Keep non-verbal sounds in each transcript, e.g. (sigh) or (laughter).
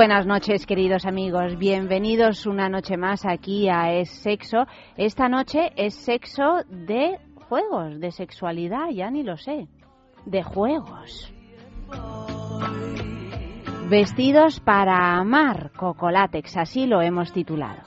Buenas noches, queridos amigos. Bienvenidos una noche más aquí a Es Sexo. Esta noche es sexo de juegos, de sexualidad, ya ni lo sé. De juegos. Vestidos para amar, Cocolátex, así lo hemos titulado.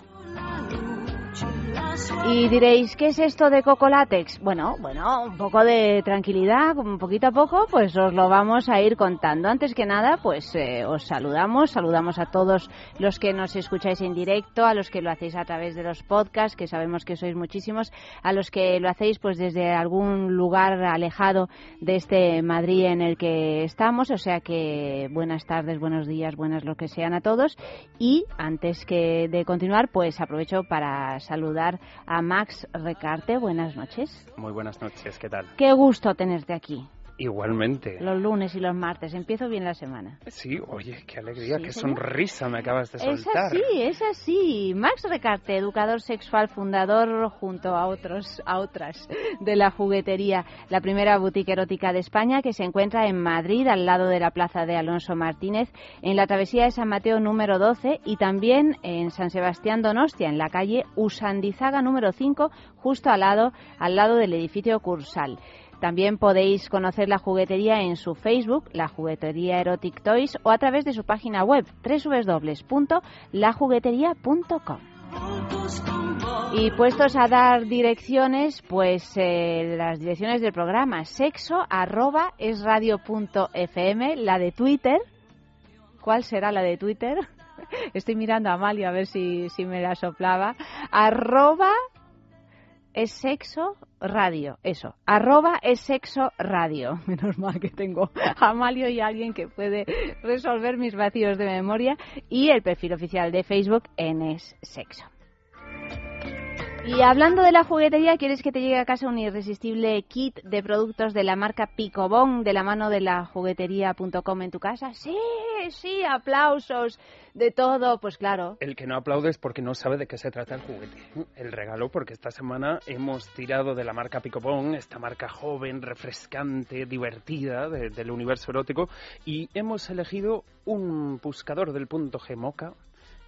Y diréis, ¿qué es esto de Cocolátex? Bueno, bueno, un poco de tranquilidad, un poquito a poco, pues os lo vamos a ir contando. Antes que nada, pues eh, os saludamos, saludamos a todos los que nos escucháis en directo, a los que lo hacéis a través de los podcasts, que sabemos que sois muchísimos, a los que lo hacéis pues desde algún lugar alejado de este Madrid en el que estamos, o sea que buenas tardes, buenos días, buenas lo que sean a todos. Y antes que de continuar, pues aprovecho para saludar a Max Recarte. Buenas noches. Muy buenas noches, ¿qué tal? Qué gusto tenerte aquí. Igualmente. Los lunes y los martes. Empiezo bien la semana. Sí, oye, qué alegría, Sí, qué señor. sonrisa me acabas de Es soltar. así, es así. Max Recarte, educador sexual, fundador junto a otros, a otras de la juguetería, la primera boutique erótica de España que se encuentra en Madrid, al lado de la plaza de Alonso Martínez, en la travesía de San Mateo número 12 y también en San Sebastián Donostia, en la calle Usandizaga número 5, justo al lado, al lado del edificio Cursal. También podéis conocer la juguetería en su Facebook, la juguetería Erotic Toys, o a través de su página web www.lajuguetería.com. Y puestos a dar direcciones, pues eh, las direcciones del programa sexo arroba es radio fm, la de Twitter. ¿Cuál será la de Twitter? (laughs) Estoy mirando a Amalia a ver si, si me la soplaba. Arroba es sexo radio, eso, arroba es sexo radio. (laughs) Menos mal que tengo a Amalio y a alguien que puede resolver mis vacíos de memoria y el perfil oficial de Facebook en es sexo. Y hablando de la juguetería, ¿quieres que te llegue a casa un irresistible kit de productos de la marca Picobón de la mano de la juguetería.com en tu casa? Sí, sí, aplausos, de todo, pues claro. El que no aplaude es porque no sabe de qué se trata el juguete. El regalo, porque esta semana hemos tirado de la marca Picopón, esta marca joven, refrescante, divertida de- del universo erótico, y hemos elegido un buscador del punto G Moca,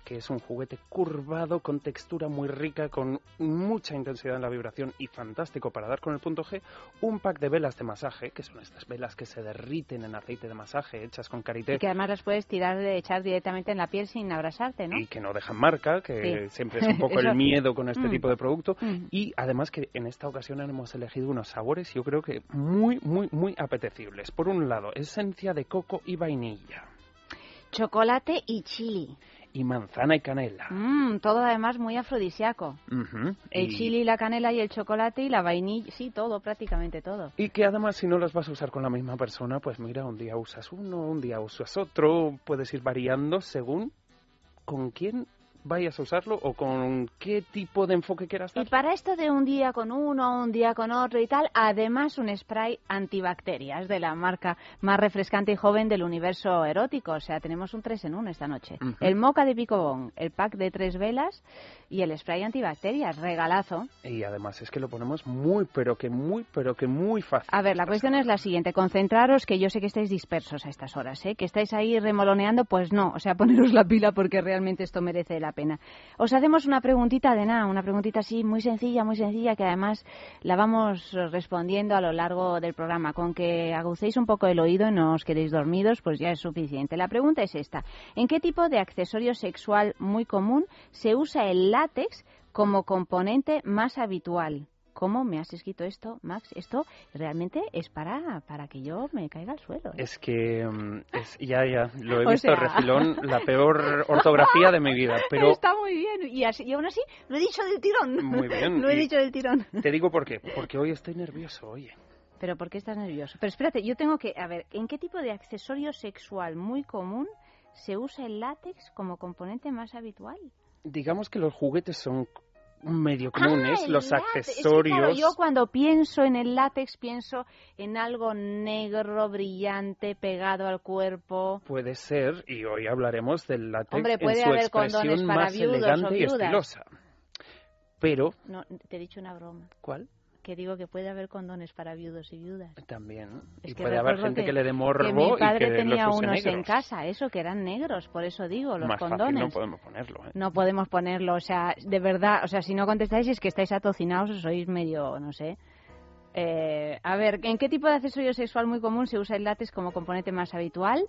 que es un juguete curvado con textura muy rica, con mucha intensidad en la vibración y fantástico para dar con el punto G, un pack de velas de masaje, que son estas velas que se derriten en aceite de masaje hechas con karité Y que además las puedes tirar de echar directamente en la piel sin abrasarte, ¿no? y que no dejan marca, que Sí. siempre es un poco (laughs) el miedo con este Mm. tipo de producto. Mm. Y además que en esta ocasión hemos elegido unos sabores, yo creo que muy, muy, muy apetecibles. Por un lado, esencia de coco y vainilla. Chocolate y chili. Y manzana y canela. Mm, todo además muy afrodisíaco. Ujú. El y, chili, la canela y el chocolate y la vainilla, sí, todo, prácticamente todo. y que además si no los vas a usar con la misma persona, pues mira, un día usas uno, un día usas otro, puedes ir variando según con quién vayas a usarlo o con qué tipo de enfoque quieras Y dar. para esto de un día con uno, un día con otro y tal, además un spray antibacterias de la marca más refrescante y joven del universo erótico. O sea, tenemos un 3 en 1 esta noche. El moca de Picobón, el pack de tres velas y el spray antibacterias, regalazo. Y además es que lo ponemos muy, pero que muy, pero que muy fácil. A ver, la cuestión es la siguiente. Concentraros, que yo sé que estáis dispersos a estas horas, ¿eh? Que estáis ahí remoloneando, pues no. O sea, (laughs) poneros la pila porque realmente esto merece la Os hacemos una preguntita de nada, una preguntita así muy sencilla, muy sencilla, que además la vamos respondiendo a lo largo del programa. Con que agucéis un poco el oído y no os quedéis dormidos, pues ya es suficiente. La pregunta es esta. ¿En qué tipo de accesorio sexual muy común se usa el látex como componente más habitual? ¿Cómo me has escrito esto, Max? Esto realmente es para, para que yo me caiga al suelo. ¿eh? Es que mm, es, ya, ya, lo he (laughs) O visto sea- refilón, la peor ortografía de mi vida, pero Está muy bien. Y, así, y aún así lo he dicho del tirón. Muy bien, (laughs) lo he dicho del tirón. te digo por qué, porque hoy estoy nervioso, oye. Pero ¿por qué estás nervioso? Pero espérate, yo tengo que... A ver, ¿en qué tipo de accesorio sexual muy común se usa el látex como componente más habitual? Digamos que los juguetes son medio comunes, Ah, el los látex. Es que, accesorios. claro, yo cuando pienso en el látex pienso en algo negro, brillante, pegado al cuerpo. Puede ser, y hoy hablaremos del látex Hombre, puede en su haber expresión para más viudos o elegante y estilosa. Pero, No, te he dicho una broma. ¿cuál? Que digo que puede haber condones para viudos y viudas. También. Es y que puede haber gente que, que- le dé morbo que mi padre y que tenía los unos en casa, eso, que eran negros, por eso digo, los Más condones. fácil no podemos ponerlo, ¿eh? No podemos ponerlo, o sea, de verdad, o sea, si no contestáis es que estáis atocinados o sois medio, no sé. Eh, a ver, ¿en qué tipo de accesorio sexual muy común se usa el látex como componente más habitual?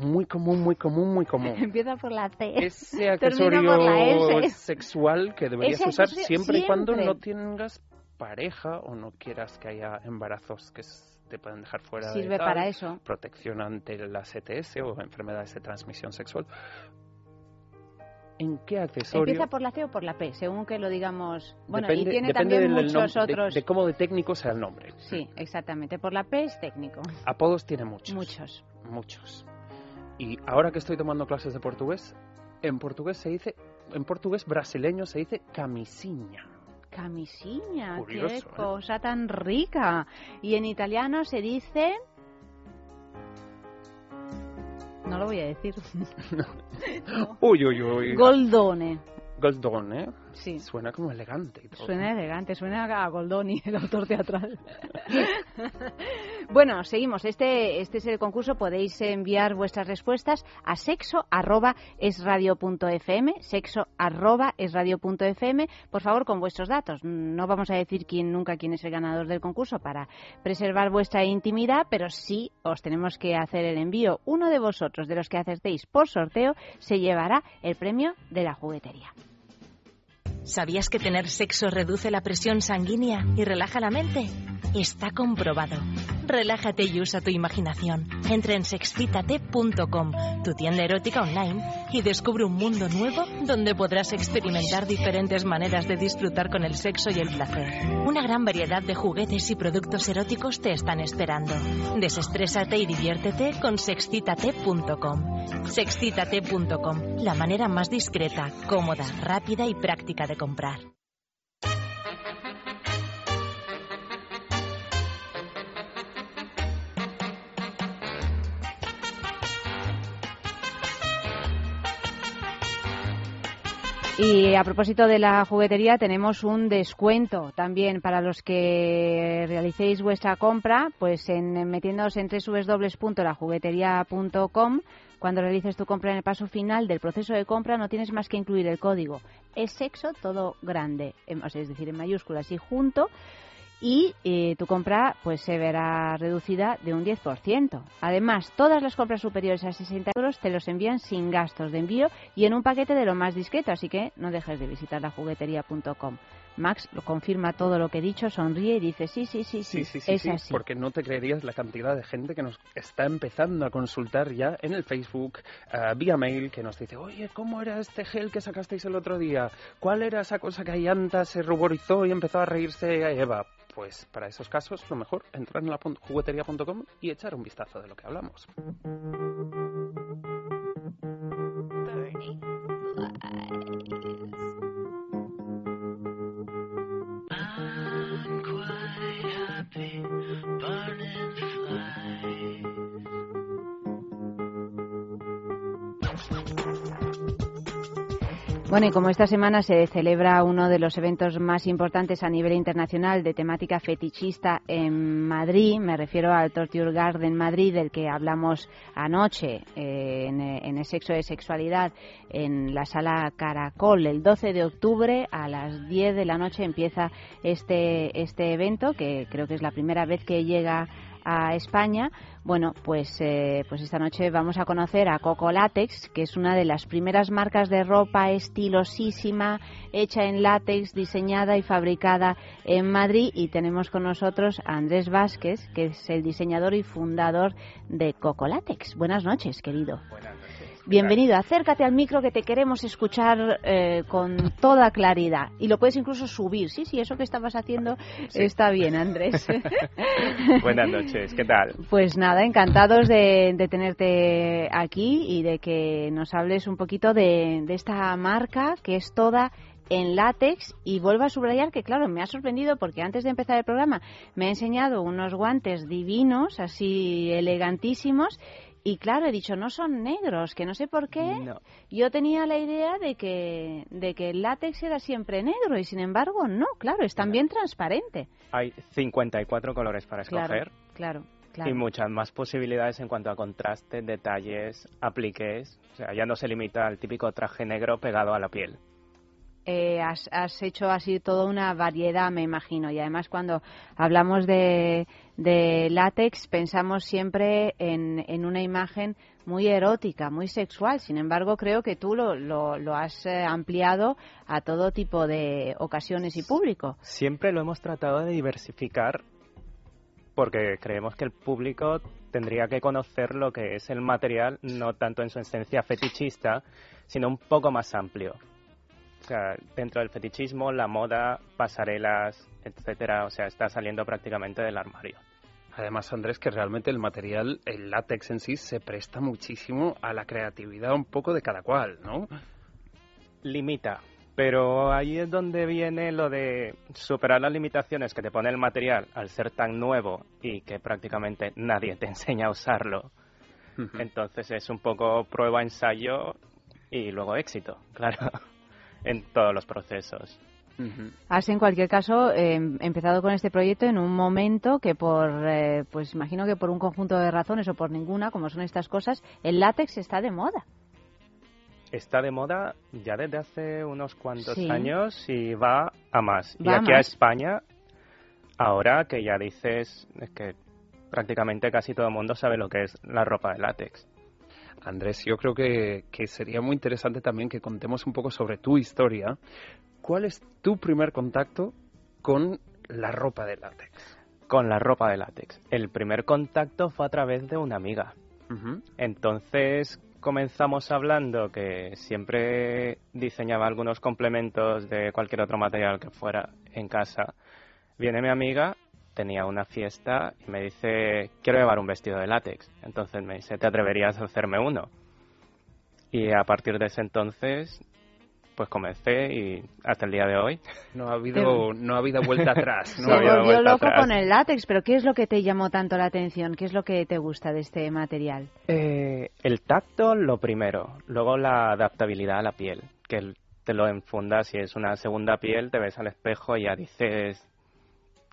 Muy común, muy común, muy común. (laughs) Empieza por la C. Ese (laughs) Termina por la accesorio S. sexual que deberías Ese usar accesorio siempre y cuando siempre. no tengas pareja o no quieras que haya embarazos que te pueden dejar fuera de Sirve tal, para eso. protección ante las ETS o enfermedades de transmisión sexual. ¿En qué accesorio? Empieza por la C o por la P, según que lo digamos. Bueno, Depende- y tiene también muchos nom- de- otros. De, cómo de técnico sea el nombre. Sí, exactamente. Por la P es técnico. Apodos tiene muchos. Muchos. Muchos. Y ahora que estoy tomando clases de portugués, en portugués se dice, en portugués brasileño se dice camisinha. Curioso, qué ¿eh? cosa tan rica. Y en italiano se dice. No lo voy a decir. (laughs) Uy, uy, uy. Goldone. Goldón, ¿eh? Sí. Suena como elegante y todo. Suena elegante, suena a Goldoni, el autor teatral. (laughs) bueno, seguimos. Este, este es el concurso. Podéis enviar vuestras respuestas a sexo arroba por favor, con vuestros datos. No vamos a decir quién nunca quién es el ganador del concurso para preservar vuestra intimidad, pero sí os tenemos que hacer el envío. Uno de vosotros, de los que acertéis por sorteo, se llevará el premio de la juguetería. ¿Sabías que tener sexo reduce la presión sanguínea y relaja la mente? Está comprobado. Relájate y usa tu imaginación. Entra en sexcitate.com, tu tienda erótica online, y descubre un mundo nuevo donde podrás experimentar diferentes maneras de disfrutar con el sexo y el placer. Una gran variedad de juguetes y productos eróticos te están esperando. Desestrésate y diviértete con sexcitate.com. Sexcitate.com, la manera más discreta, cómoda, rápida y práctica de comprar. Y a propósito de la juguetería, tenemos un descuento también para los que realicéis vuestra compra, pues en metiéndoos en www.lajugueteria.com. Cuando realices tu compra en el paso final del proceso de compra, no tienes más que incluir el código es sexo todo grande, em, es decir, en mayúsculas y junto. Y eh, tu compra pues se verá reducida de un 10%. Además, todas las compras superiores a 60 euros te los envían sin gastos de envío y en un paquete de lo más discreto, así que no dejes de visitar la juguetería.com. Max lo confirma todo lo que he dicho, sonríe y dice sí, sí, sí, sí, Sí, sí, es sí, así. porque no te creerías la cantidad de gente que nos está empezando a consultar ya en el Facebook, eh, vía mail, que nos dice, oye, ¿cómo era este gel que sacasteis el otro día? ¿Cuál era esa cosa que Ayanta se ruborizó y empezó a reírse a Eva? Pues para esos casos, lo mejor, entrar en la juguetería.com y echar un vistazo de lo que hablamos. Bueno, y como esta semana se celebra uno de los eventos más importantes a nivel internacional de temática fetichista en Madrid, me refiero al Torture Garden Madrid, del que hablamos anoche eh, en, eh, en el sexo de sexualidad en la sala Caracol. El 12 de octubre a las 10 de la noche empieza este, este evento, que creo que es la primera vez que llega a España. Bueno, pues, eh, pues esta noche vamos a conocer a Coco Látex, que es una de las primeras marcas de ropa estilosísima, hecha en látex, diseñada y fabricada en Madrid. Y tenemos con nosotros a Andrés Vázquez, que es el diseñador y fundador de Coco Látex. Buenas noches, querido. Buenas noches. Bienvenido, acércate al micro que te queremos escuchar eh, con toda claridad. Y lo puedes incluso subir. Sí, sí, eso que estabas haciendo está bien, Andrés. (laughs) Buenas noches, ¿qué tal? Pues nada, encantados de, de tenerte aquí y de que nos hables un poquito de, de esta marca que es toda en látex y vuelvo a subrayar que, claro, me ha sorprendido porque antes de empezar el programa me ha enseñado unos guantes divinos, así elegantísimos. Y claro, he dicho, no son negros, que no sé por qué. No. Yo tenía la idea de que, de que el látex era siempre negro y sin embargo no, claro, es también transparente. Hay 54 colores para escoger Claro, claro, claro. y muchas más posibilidades en cuanto a contraste, detalles, apliques. O sea, ya no se limita al típico traje negro pegado a la piel. eh, has, has hecho así toda una variedad, me imagino. Y además cuando hablamos de, de látex pensamos siempre en, una imagen muy erótica, muy sexual. Sin embargo, creo que tú lo, lo, lo has eh, ampliado a todo tipo de ocasiones y público. Siempre lo hemos tratado de diversificar porque creemos que el público tendría que conocer lo que es el material, no tanto en su esencia fetichista, sino un poco más amplio. O sea, dentro del fetichismo, la moda, pasarelas, etcétera, o sea, está saliendo prácticamente del armario. Además, Andrés, que realmente el material, el látex en sí, se presta muchísimo a la creatividad un poco de cada cual, ¿no? limita. Pero ahí es donde viene lo de superar las limitaciones que te pone el material al ser tan nuevo y que prácticamente nadie te (laughs) enseña a usarlo. Entonces es un poco prueba, ensayo y luego éxito, (laughs) claro, en todos los procesos. Ujú. Has, en cualquier caso, eh, empezado con este proyecto en un momento que por, eh, pues imagino que por un conjunto de razones o por ninguna, como son estas cosas, el látex está de moda. Está de moda ya desde hace unos cuantos Sí. años y va a más. y Va a aquí a más. España, ahora que ya dices es que prácticamente casi todo el mundo sabe lo que es la ropa de látex. Andrés, yo creo que, que sería muy interesante también que contemos un poco sobre tu historia. ¿Cuál es tu primer contacto con la ropa de látex? Con la ropa de látex. El primer contacto fue a través de una amiga. Entonces comenzamos hablando que siempre diseñaba algunos complementos de cualquier otro material que fuera en casa. Viene mi amiga, tenía una fiesta y me dice, quiero llevar un vestido de látex. Entonces me dice, ¿te atreverías a hacerme uno? Y a partir de ese entonces, pues comencé y hasta el día de hoy. No ha habido, no ha habido vuelta atrás, ¿no? Se había volvió vuelta loco atrás. con el látex, pero ¿qué es lo que te llamó tanto la atención? ¿Qué es lo que te gusta de este material? Eh, el tacto, lo primero. Luego la adaptabilidad a la piel. Que te lo enfundas, si es una segunda piel, te ves al espejo y ya dices,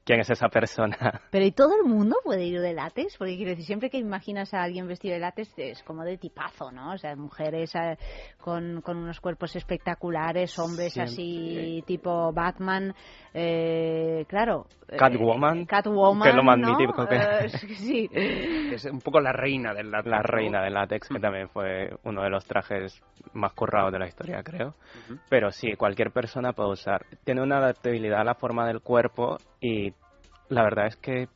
¿quién es esa persona? (laughs) Pero ¿y todo el mundo puede ir de látex? Porque quiero decir, siempre que imaginas a alguien vestido de látex es como de tipazo, ¿no? O sea, mujeres eh, con, con unos cuerpos espectaculares, hombres así tipo Batman, eh, claro. eh, Catwoman, Catwoman, que es lo más ¿no? mítico que- Eh, (laughs) sí. Es un poco la reina del látex. La reina del látex, que también fue uno de los trajes más currados de la historia, creo. Pero sí, cualquier persona puede usar. Tiene una adaptabilidad a la forma del cuerpo y la verdad es que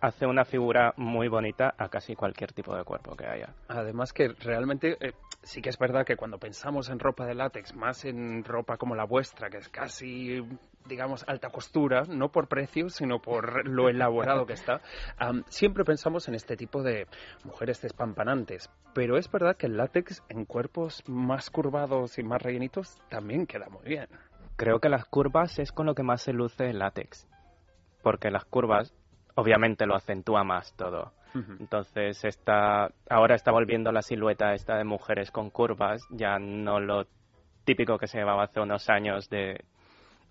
hace una figura muy bonita a casi cualquier tipo de cuerpo que haya. Además que realmente eh, sí que es verdad que cuando pensamos en ropa de látex, más en ropa como la vuestra, que es casi, digamos, alta costura, no por precio, sino por lo elaborado que está, (laughs) am, siempre pensamos en este tipo de mujeres despampanantes. Pero es verdad que el látex en cuerpos más curvados y más rellenitos también queda muy bien. Creo que las curvas es con lo que más se luce el látex. Porque las curvas obviamente lo acentúa más todo. Entonces está, ahora está volviendo la silueta esta de mujeres con curvas, ya no lo típico que se llevaba hace unos años de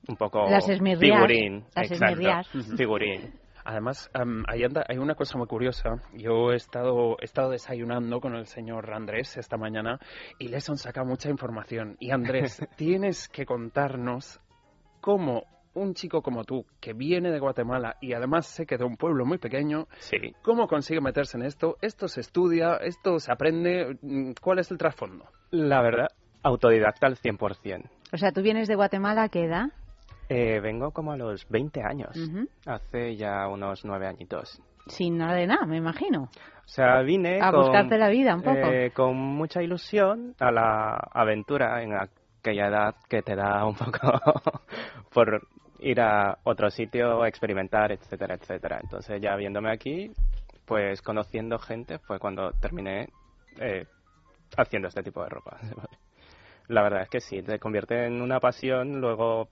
un poco Las figurín, las exacto, figurín. Además, am, ahí anda- hay una cosa muy curiosa. Yo he estado, he estado desayunando con el señor Andrés esta mañana y les han sacado mucha información. Y Andrés, (laughs) tienes que contarnos cómo un chico como tú, que viene de Guatemala y además sé que de un pueblo muy pequeño, Sí. ¿cómo consigue meterse en esto? ¿Esto se estudia? ¿Esto se aprende? Mm, ¿Cuál es el trasfondo? La verdad, autodidacta al 100%. O sea, tú vienes de Guatemala, ¿a qué edad? Eh, vengo como a los 20 años, hace ya unos nueve añitos. Sin nada de nada, me imagino. O sea, vine A con, buscarte la vida un poco. eh, con mucha ilusión a la aventura en aquella edad que te da un poco (laughs) por ir a otro sitio, experimentar, etcétera, etcétera. Entonces ya viéndome aquí, pues conociendo gente, fue cuando terminé eh, haciendo este tipo de ropa. (laughs) La verdad es que sí, te convierte en una pasión, luego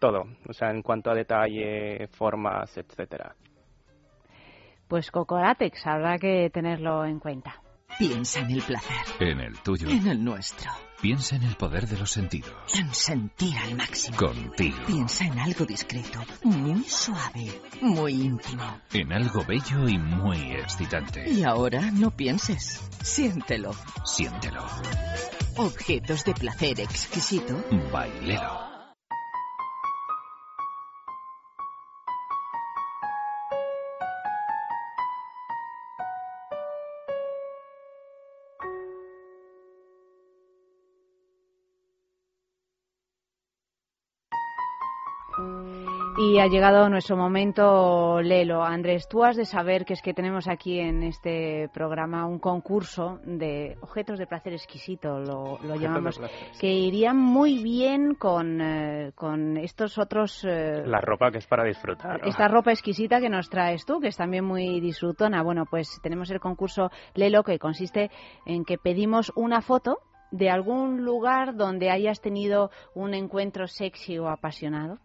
todo, o sea, en cuanto a detalle, formas, etcétera. Pues Cocoratex, habrá que tenerlo en cuenta. Piensa en el placer, En el tuyo. en el nuestro, Piensa en el poder de los sentidos. en sentir al máximo. Contigo. Piensa en algo discreto, muy suave, muy íntimo. En algo bello y muy excitante. Y ahora no pienses, siéntelo. Siéntelo. Objetos de placer exquisito Bailelo. Ha llegado nuestro momento, Lelo. Andrés, tú has de saber que es que tenemos aquí en este programa un concurso de objetos de placer exquisito, lo, lo llamamos, que irían muy bien con, eh, con estos otros... eh, La ropa que es para disfrutar. ¿no? esta ropa exquisita que nos traes tú, que es también muy disfrutona. Bueno, pues tenemos el concurso Lelo, que consiste en que pedimos una foto de algún lugar donde hayas tenido un encuentro sexy o apasionado.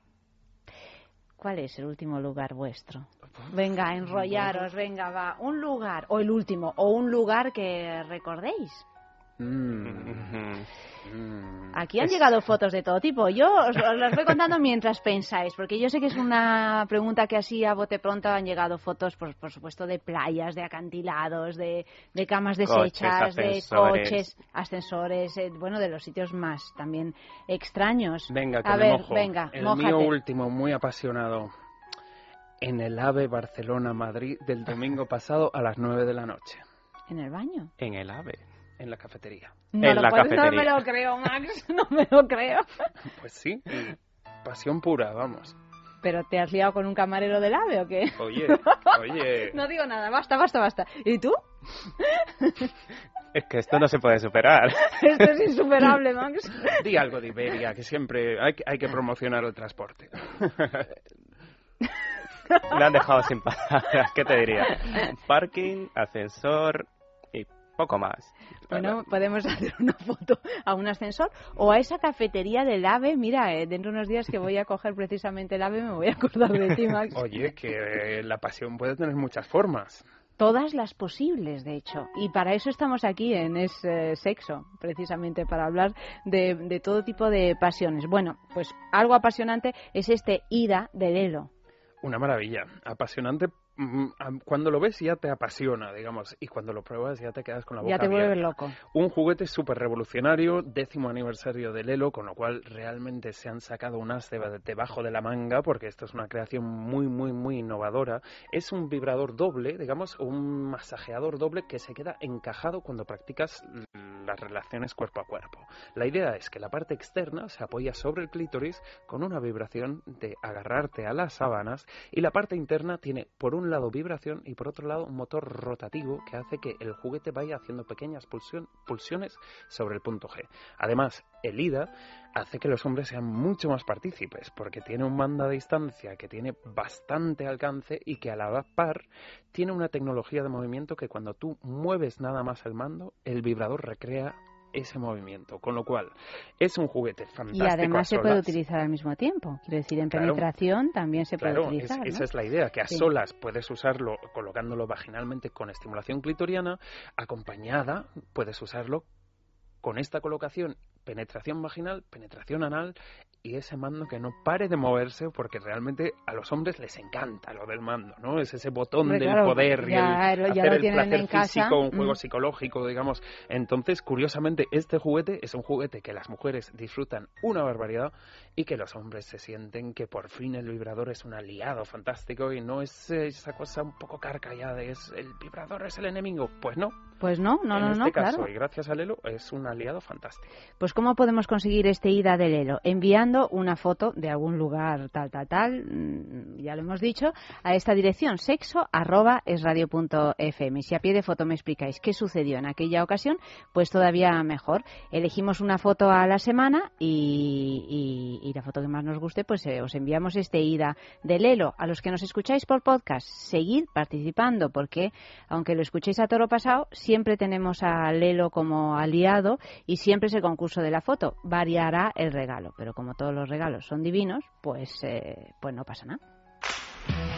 ¿Cuál es el último lugar vuestro? Venga, enrollaros, venga, va. Un lugar, o el último, o un lugar que recordéis. Mm, mm. Aquí han llegado fotos de todo tipo. Yo os, os las voy contando mientras pensáis, porque yo sé que es una pregunta que así a bote pronto han llegado fotos, por, por supuesto, de playas, de acantilados, de, de camas Coches, deshechas, de coches, ascensores, eh, bueno, de los sitios más también extraños. Venga, que a me ver, mojo. venga, El mójate. mío último, muy apasionado. En el AVE Barcelona-Madrid del domingo pasado a las 9 de la noche. ¿En el baño? En el AVE. En la cafetería. No, En lo la puedes- no cafetería. me lo creo, Max, (laughs) no me lo creo. Pues sí, pasión pura, vamos. ¿Pero te has liado con un camarero del AVE o qué? Oye, (laughs) oye. No digo nada, basta, basta, basta. ¿Y tú? Es que esto no se puede superar. (laughs) Esto es insuperable, Max. Di algo de Iberia, que siempre hay, que- hay que promocionar el transporte. Me han dejado sin palabras. ¿Qué te diría? Parking, ascensor y poco más. Bueno, podemos (laughs) hacer una foto a un ascensor o a esa cafetería del AVE. Mira, eh, dentro de unos días que voy a coger precisamente el AVE me voy a acordar de ti, Max. (laughs) Oye, que la pasión puede tener muchas formas. Todas las posibles, de hecho. Y para eso estamos aquí en Es eh, Sexo, precisamente para hablar de, de todo tipo de pasiones. Bueno, pues algo apasionante es este Ida de Lelo. Una maravilla, apasionante. Cuando lo ves ya te apasiona, digamos, y cuando lo pruebas ya te quedas con la boca Ya te vuelves abierta. loco. Un juguete súper revolucionario, décimo aniversario de Lelo, con lo cual realmente se han sacado un as de- debajo de la manga, porque esto es una creación muy, muy, muy innovadora. Es un vibrador doble, digamos, un masajeador doble que se queda encajado cuando practicas las relaciones cuerpo a cuerpo. La idea es que la parte externa se apoya sobre el clítoris con una vibración de agarrarte a las sábanas y la parte interna tiene por un lado vibración y por otro lado un motor rotativo que hace que el juguete vaya haciendo pequeñas pulsiones sobre el punto G. Además, el IDA hace que los hombres sean mucho más partícipes porque tiene un mando a distancia que tiene bastante alcance y que a la par tiene una tecnología de movimiento que cuando tú mueves nada más el mando, el vibrador recrea ese movimiento, con lo cual es un juguete fantástico. Y además se puede utilizar al mismo tiempo. Quiero decir, en Claro. penetración también se Claro, puede es- utilizar. ¿no? esa es la idea, que a Sí. solas puedes usarlo colocándolo vaginalmente con estimulación clitoriana, acompañada puedes usarlo con esta colocación, penetración vaginal, penetración anal y ese mando que no pare de moverse porque realmente a los hombres les encanta lo del mando, ¿no? Es ese botón Hombre, del claro, poder y ya el lo- ya hacer lo el placer en casa. físico, un juego Mm. psicológico, digamos. Entonces, curiosamente, este juguete es un juguete que las mujeres disfrutan una barbaridad y que los hombres se sienten que por fin el vibrador es un aliado fantástico y no es esa cosa un poco carca ya de es el vibrador es el enemigo. Pues no, Pues no, no, en no, este no, caso, claro. y gracias a Lelo, es un aliado fantástico. Pues ¿cómo podemos conseguir este ida del Elo? Enviando una foto de algún lugar tal, tal, tal, mm, ya lo hemos dicho, a esta dirección sexo arroba es punto fm. Si a pie de foto me explicáis qué sucedió en aquella ocasión, pues todavía mejor. Elegimos una foto a la semana y la foto que más nos guste, pues eh, os enviamos este ida del Elo. A los que nos escucháis por podcast, seguid participando porque aunque lo escuchéis a toro pasado, siempre tenemos a Lelo como aliado y siempre es el concurso de la foto. Variará el regalo, pero como todos los regalos son divinos, pues, eh, pues no pasa nada.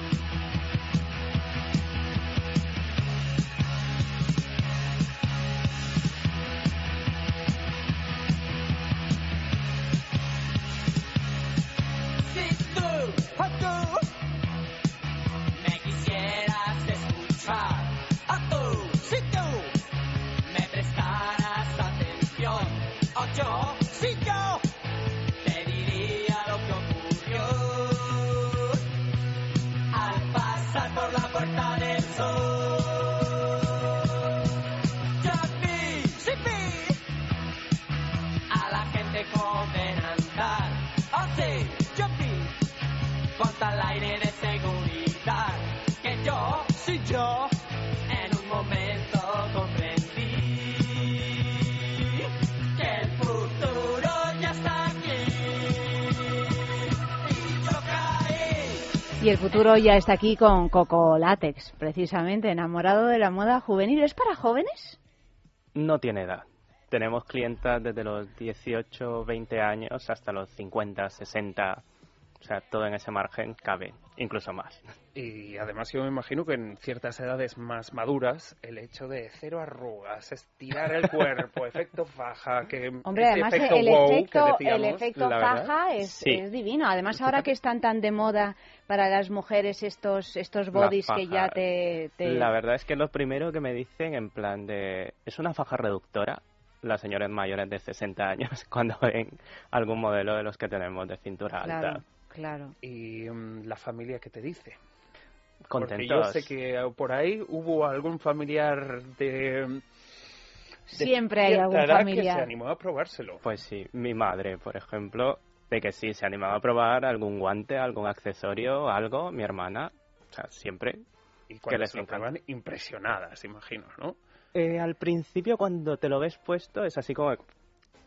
Y el futuro ya está aquí con Coco Látex, precisamente, enamorado de la moda juvenil. ¿Es para jóvenes? No tiene edad. Tenemos clientas desde los 18, 20 años hasta los 50, 60. O sea, todo en ese margen cabe, incluso más. Y además yo me imagino que en ciertas edades más maduras el hecho de cero arrugas, estirar el cuerpo, (laughs) efecto faja, que Hombre, además efecto el wow efecto, que decíamos, el efecto faja es, sí. es divino. Además, ahora que están tan de moda para las mujeres estos estos bodies que ya te... te- La verdad es que lo primero que me dicen en plan de... ¿Es una faja reductora? Las señores mayores de 60 años (laughs) cuando ven algún modelo de los que tenemos de cintura Claro, alta. Claro. y mm, la familia que te dice. Porque yo Contentos. sé que eh, por ahí hubo algún familiar de, de Siempre hay algún edad que se familiar. animó a probárselo. Pues sí, mi madre, por ejemplo, de que sí, se animaba a probar algún guante, algún accesorio, algo, mi hermana, o sea, siempre. Y cuando les se lo impresionadas, imagino, ¿no? Eh, al principio, cuando te lo ves puesto, es así como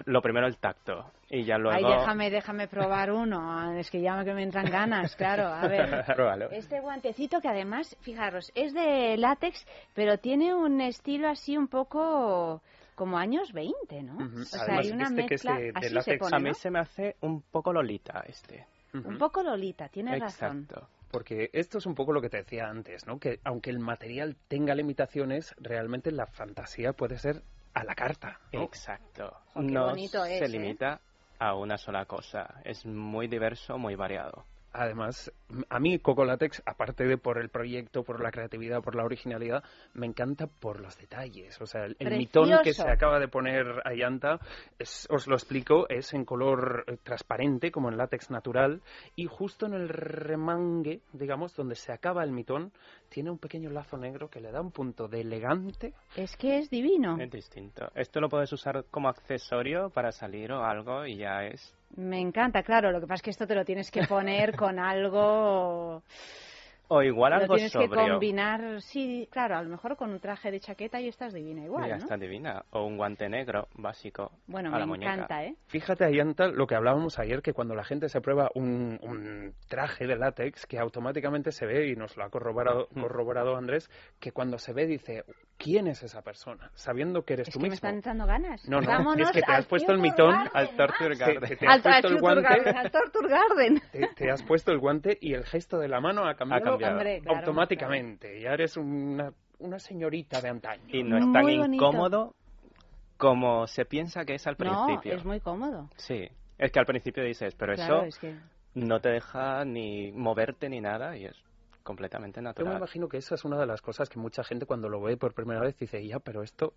lo primero el tacto, y ya luego... Ay, déjame, déjame probar uno. Es que ya que me entran ganas, claro. A ver. (laughs) Pruébalo. Este guantecito que además, fijaros, es de látex, pero tiene un estilo así un poco como años 20, ¿no? O sea, Además, hay una este que es de- de así se látex. pone, A mí ¿no? se me hace un poco Lolita este. Un poco Lolita, tienes razón. Exacto. Porque esto es un poco lo que te decía antes, ¿no? Que aunque el material tenga limitaciones, realmente la fantasía puede ser a la carta, ¿no? Exacto. Qué no se es, ¿eh? limita a una sola cosa. Es muy diverso, muy variado. Además, a mí Coco Latex, aparte de por el proyecto, por la creatividad, por la originalidad, me encanta por los detalles. O sea, el, el mitón que se acaba de poner Ayanta, es, os lo explico, es en color eh, transparente, como en látex natural, y justo en el remangue, digamos, donde se acaba el mitón, tiene un pequeño lazo negro que le da un punto de elegante. Es que es divino. Es distinto. Esto lo puedes usar como accesorio para salir o algo y ya es... Me encanta, claro. Lo que pasa es que esto te lo tienes que poner con algo. O igual lo algo tienes que combinar. Sí, claro, a lo mejor con un traje de chaqueta y estás divina igual, ya ¿no? está divina. O un guante negro básico Bueno, a la me muñeca. encanta, ¿eh? Fíjate, Ayanta, lo que hablábamos ayer, que cuando la gente se prueba un, un traje de látex, que automáticamente se ve, y nos lo ha corroborado, Mm. corroborado Andrés, que cuando se ve dice, ¿quién es esa persona? Sabiendo que eres Es tú que me mismo. están entrando ganas. No, no, Vámonos es que te has puesto el mitón Garden, al Torture. Garden. Te, te Al, has puesto al el guante, Garden, al Torture Garden. te, te has puesto el guante y el gesto de la mano ha cambiado, Hombre, claro, automáticamente. Ya eres una, una señorita de antaño. Y no es tan Muy bonito. incómodo como se piensa que es al No, principio. es muy cómodo. Sí. Es que al principio dices, pero Claro, eso es que... no te deja ni moverte ni nada y es completamente Yo me natural. imagino que esa es una de las cosas que mucha gente cuando lo ve por primera vez dice, ya, pero esto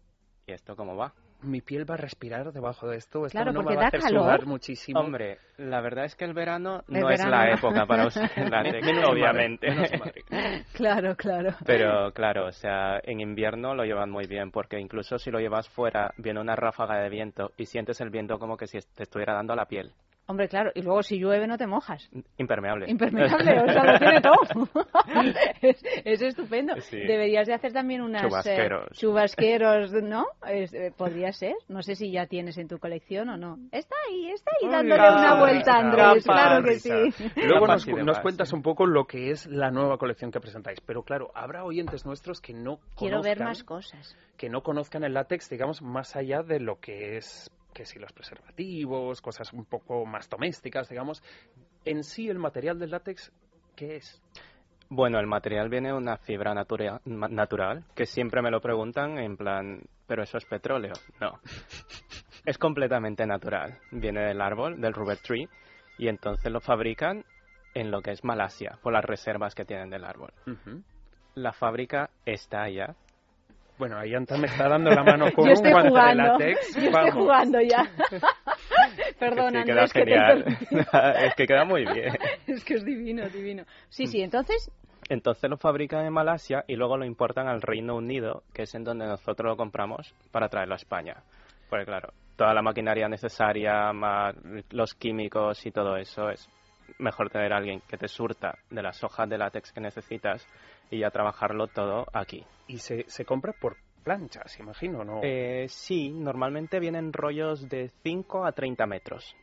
¿y esto cómo va? Mi piel va a respirar debajo de esto. Esto Claro, no porque me va a da hacer calor. sudar muchísimo. Hombre, la verdad es que el verano El no es la época para usar (laughs) mal, obviamente. menos. Claro, claro. Pero claro, o sea, en invierno lo llevan muy bien porque incluso si lo llevas fuera viene una ráfaga de viento y sientes el viento como que si te estuviera dando a la piel. Hombre, claro. Y luego si llueve no te mojas. Impermeable. Impermeable, o sea, lo tiene todo. (laughs) es, es estupendo. Sí. Deberías de hacer también unas... eh, Chubasqueros. ¿no? Es- eh, podría ser. No sé si ya tienes en tu colección o no. Está ahí, está ahí dándole una vuelta, Andrés. Claro que risa. sí. Luego nos, nos cuentas un poco lo que es la nueva colección que presentáis. Pero claro, habrá oyentes nuestros que no Quiero ver más cosas. que no conozcan el látex, digamos, más allá de lo que es, que si los preservativos, cosas un poco más domésticas, digamos. En sí, el material del látex, ¿qué es? Bueno, el material viene de una fibra natura- natural, que siempre me lo preguntan en plan, ¿pero eso es petróleo? No. (laughs) es completamente natural. Viene del árbol, del rubber tree, y entonces lo fabrican en lo que es Malasia, por las reservas que tienen del árbol. La fábrica está allá. Bueno, ahí Anta me está dando la mano (laughs) con un guante jugando. de látex. Yo estoy jugando ya. (laughs) Perdón, que sí, Andrés, queda que te genial. (laughs) es que queda muy bien. Es que es divino, divino. Sí, sí, entonces... Entonces lo fabrican en Malasia y luego lo importan al Reino Unido, que es en donde nosotros lo compramos para traerlo a España. Porque claro, toda la maquinaria necesaria, más los químicos y todo eso, es mejor tener a alguien que te surta de las hojas de látex que necesitas y ya trabajarlo todo aquí. Y se, se compra por planchas, imagino, ¿no? Eh, sí, normalmente vienen rollos de 5 a 30 metros.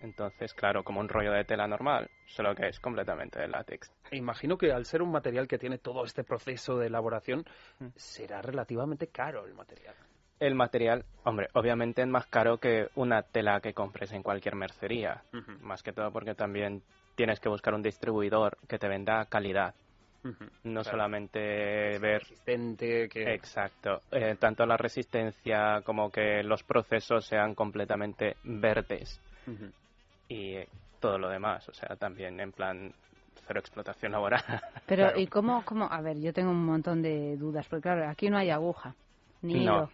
Entonces, claro, como un rollo de tela normal, solo que es completamente de látex. Imagino que al ser un material que tiene todo este proceso de elaboración, Mm. será relativamente caro el material. El material, hombre, obviamente es más caro que una tela que compres en cualquier mercería. Más que todo porque también tienes que buscar un distribuidor que te venda calidad. No Claro. solamente ver Resistente, que... exacto, eh, tanto la resistencia como que los procesos sean completamente verdes y eh, todo lo demás. O sea, también en plan cero explotación laboral. (laughs) Pero, Claro. ¿y cómo, cómo? A ver, yo tengo un montón de dudas, porque claro, aquí no hay aguja, ni No. hilo.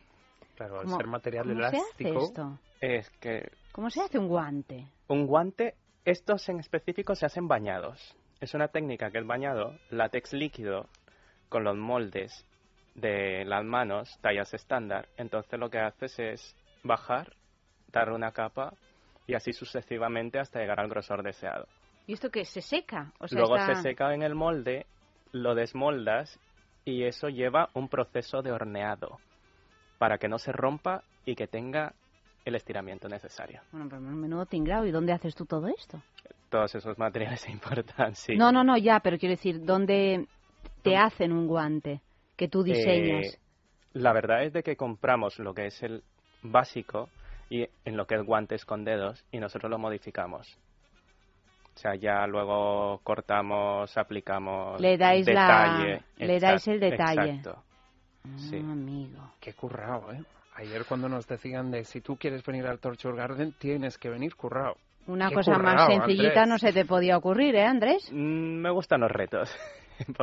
Claro, al ¿Cómo- ser material ¿Cómo se hace elástico... esto? es que ¿Cómo se hace un guante? Un guante, estos en específico se hacen bañados. Es una técnica que es bañado, látex líquido, con los moldes de las manos, tallas estándar. Entonces lo que haces es bajar, darle una capa y así sucesivamente hasta llegar al grosor deseado. ¿Y esto qué? ¿Se seca? O sea, Luego está- se seca en el molde, lo desmoldas y eso lleva un proceso de horneado para que no se rompa y que tenga el estiramiento necesario. Bueno, pero menudo tinglado. ¿Y dónde haces tú todo esto? Todos esos materiales (laughs) se importan, sí. No, no, no, ya, pero quiero decir, ¿dónde te hacen un guante que tú diseñas? Eh, la verdad es de que compramos lo que es el básico y en lo que es guantes con dedos y nosotros lo modificamos. O sea, ya luego cortamos, aplicamos Le dais la- detalle. le dais el detalle. Exacto. Ah, sí. amigo. Qué currao, ¿eh? Ayer cuando nos decían de si tú quieres venir al Torture Garden, tienes que venir currao. Una Qué cosa más sencillita Andrés. no se te podía ocurrir, ¿eh, Andrés? Mm, me gustan los retos. (laughs)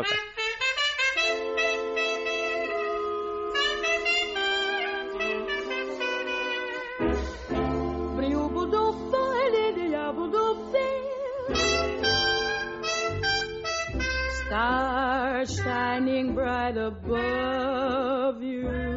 Stars shining bright above you.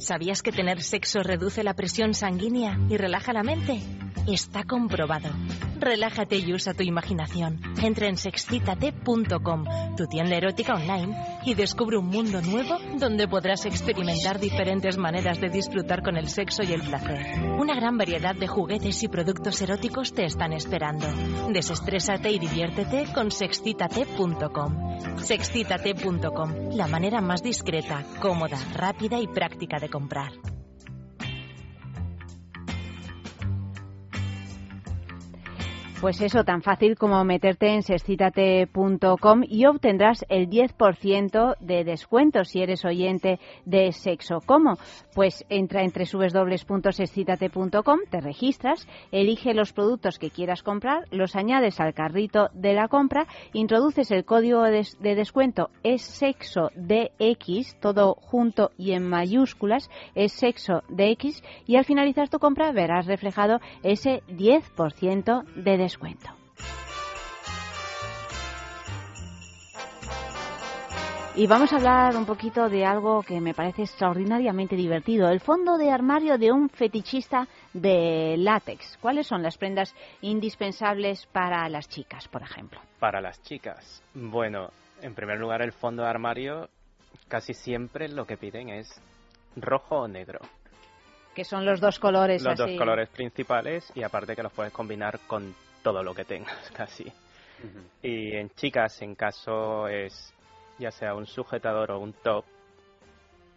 ¿Sabías que tener sexo reduce la presión sanguínea y relaja la mente? Está comprobado. Relájate y usa tu imaginación. Entra en sexcitate.com, tu tienda erótica online, y descubre un mundo nuevo donde podrás experimentar diferentes maneras de disfrutar con el sexo y el placer. Una gran variedad de juguetes y productos eróticos te están esperando. Desestrésate y diviértete con sexcitate.com. Sexcitate.com, la manera más discreta, cómoda, rápida y práctica de comprar. Pues eso, tan fácil como meterte en sexcitate.com y obtendrás el 10% de descuento si eres oyente de Sexo. ¿Cómo? Pues entra en www.sexcitate.com, te registras, elige los productos que quieras comprar, los añades al carrito de la compra, introduces el código de, de descuento es sexo DX, todo junto y en mayúsculas, es sexo DX y al finalizar tu compra verás reflejado ese 10% de descuento descuento. Y vamos a hablar un poquito de algo que me parece extraordinariamente divertido, el fondo de armario de un fetichista de látex. ¿Cuáles son las prendas indispensables para las chicas, por ejemplo? Para las chicas. Bueno, en primer lugar, el fondo de armario casi siempre lo que piden es rojo o negro. Que son los dos colores Los así. dos colores principales y aparte que los puedes combinar con todo lo que tengas, (laughs) casi. Y en chicas, en caso es ya sea un sujetador o un top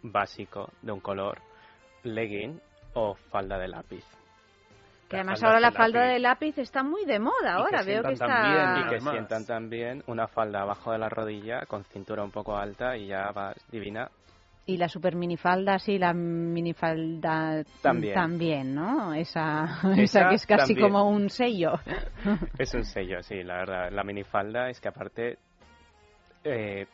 básico de un color, legging o falda de lápiz. Que además ahora la falda lápiz. de lápiz está muy de moda. Ahora que veo que está. también, Y que Además. sientan también una falda abajo de la rodilla con cintura un poco alta y ya vas divina. Y la super minifalda, sí, la minifalda También. también, ¿no? Esa, esa, Esa que es casi también. como un sello. (laughs) Es un sello, sí, la verdad. La minifalda es que aparte eh,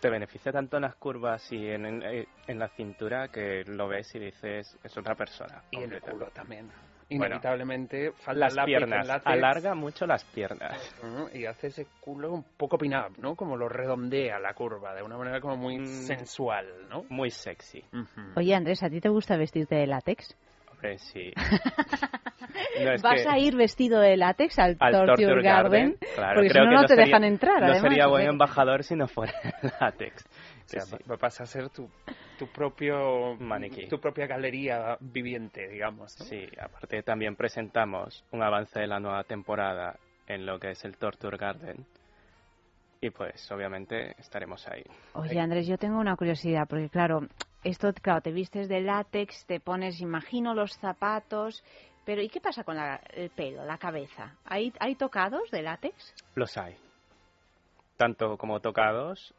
te beneficia tanto en las curvas y en, en, eh, en la cintura que lo ves y dices, es otra persona. Y en el culo también. Bueno, Inevitablemente, falda Las lápiz piernas, látex, alarga mucho las piernas. Y hace ese culo un poco pin-up, ¿no? Como lo redondea la curva, de una manera como muy Mm. sensual, ¿no? Muy sexy. Ujú. Oye, Andrés, ¿a ti te gusta vestirte de látex? Hombre, sí. (laughs) No, es ¿Vas que- a ir vestido de látex al, al Torture, Torture Garden? claro, porque si no, que no te sería- dejan entrar, No además. sería buen embajador si no fuera (laughs) látex. O sea, Sí, sí. va- vas a ser tu, tu propio (laughs) Maniquí. tu propia galería viviente, digamos. ¿no? Sí, aparte también presentamos un avance de la nueva temporada en lo que es el Torture Garden. Y pues obviamente estaremos ahí. Oye, Andrés, yo tengo una curiosidad, porque claro, esto, claro, te vistes de látex, te pones, imagino, los zapatos, pero ¿y qué pasa con la- el pelo, la cabeza? ¿Hay, ¿Hay tocados de látex? Los hay. Tanto como tocados,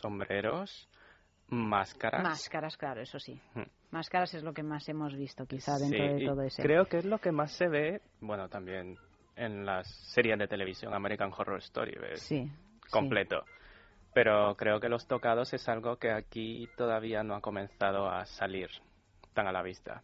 sombreros, máscaras. Máscaras, claro, eso sí. Mm. Máscaras es lo que más hemos visto, quizá, dentro Sí, de todo ese. Creo que es lo que más se ve, bueno, también en las series de televisión American Horror Story, ves Sí. completo. Pero creo que los tocados es algo que aquí todavía no ha comenzado a salir tan a la vista.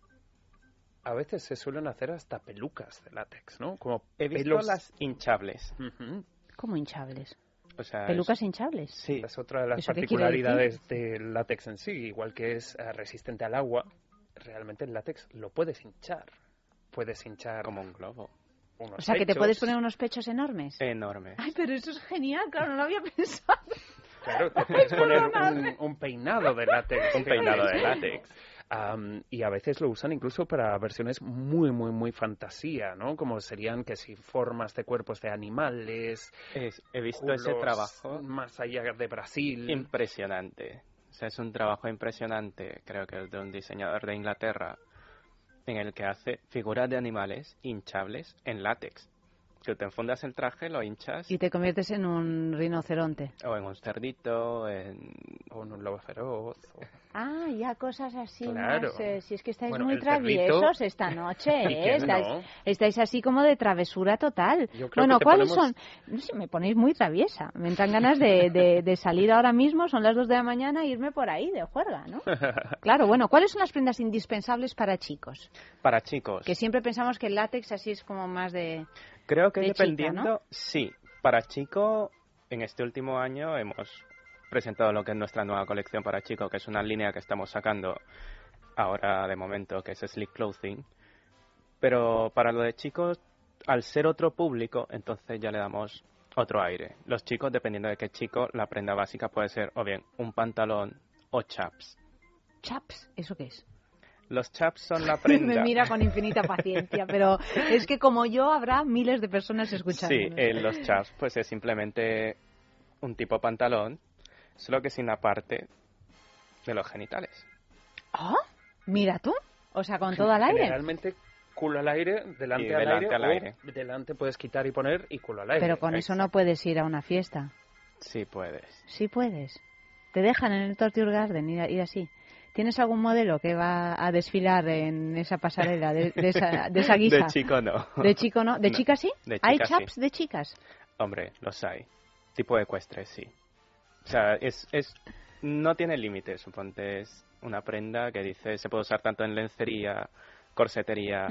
A veces se suelen hacer hasta pelucas de látex, ¿no? Como He visto pelos... las hinchables. Ujú. Como hinchables. O sea, Pelucas hinchables. Sí. Es otra de las particularidades del látex en sí, igual que es eh, resistente al agua, realmente el látex lo puedes hinchar. Puedes hinchar como un globo. unos O sea, que te puedes poner unos pechos enormes. Enorme. Ay, pero eso es genial, claro, no lo había (laughs) pensado. Claro, te puedes poner un peinado de látex. Un peinado de látex. Am, y a veces lo usan incluso para versiones muy, muy, muy fantasía, ¿no? Como serían que si formas de cuerpos de animales. Es- he visto ese trabajo Más allá de Brasil. impresionante. O sea, es un trabajo impresionante, creo que es de un diseñador de Inglaterra, en el que hace figuras de animales hinchables en látex. Que te enfundas el traje, lo hinchas, Y te conviertes en un rinoceronte. o en un cerdito, en... O en un lobo feroz. o- Ah, ya cosas así Claro. más. eh, si es que estáis Bueno, muy cerdito- traviesos esta noche, (laughs) ¿Y ¿eh? Estáis, no? estáis así como de travesura total. Yo creo Bueno, que ¿cuáles ponemos- son? No sé, me ponéis muy traviesa. Me entran ganas de, de- de salir ahora mismo, son las dos de la mañana, e irme por ahí de juerga, ¿no? (laughs) Claro, bueno, ¿cuáles son las prendas indispensables para chicos? Para chicos. Que siempre pensamos que el látex así es como más de... Creo que de chica, dependiendo, ¿no? sí. Para chico, en este último año hemos presentado lo que es nuestra nueva colección para chico, que es una línea que estamos sacando ahora de momento, que es Sleek Clothing. Pero para lo de chicos, al ser otro público, entonces ya le damos otro aire. Los chicos, dependiendo de qué chico, la prenda básica puede ser o bien un pantalón o chaps. Chaps, ¿eso qué es? Los chaps son la (laughs) prenda. Me mira con infinita paciencia, pero es que como yo habrá miles de personas escuchando. Sí, eh, los chaps pues es simplemente un tipo pantalón, solo que sin la parte de los genitales. Ah, mira tú. O sea, con todo al aire. Generalmente culo al aire, delante, Y al, delante aire, al o aire. delante puedes quitar y poner y culo al aire. Pero con eso no puedes ir a una fiesta. Sí puedes. Sí puedes. Te dejan en el Torture Garden ir, ir así. ¿Tienes algún modelo que va a desfilar en esa pasarela de, de esa, de esa (laughs) guisa? De chico no. ¿De chico no? ¿De No, chica sí? de ¿Hay sí. chaps de chicas? Hombre, los hay. Tipo ecuestre, sí. O sea, es, es no tiene límites, suponte. Es una prenda que dice se puede usar tanto en lencería, corsetería,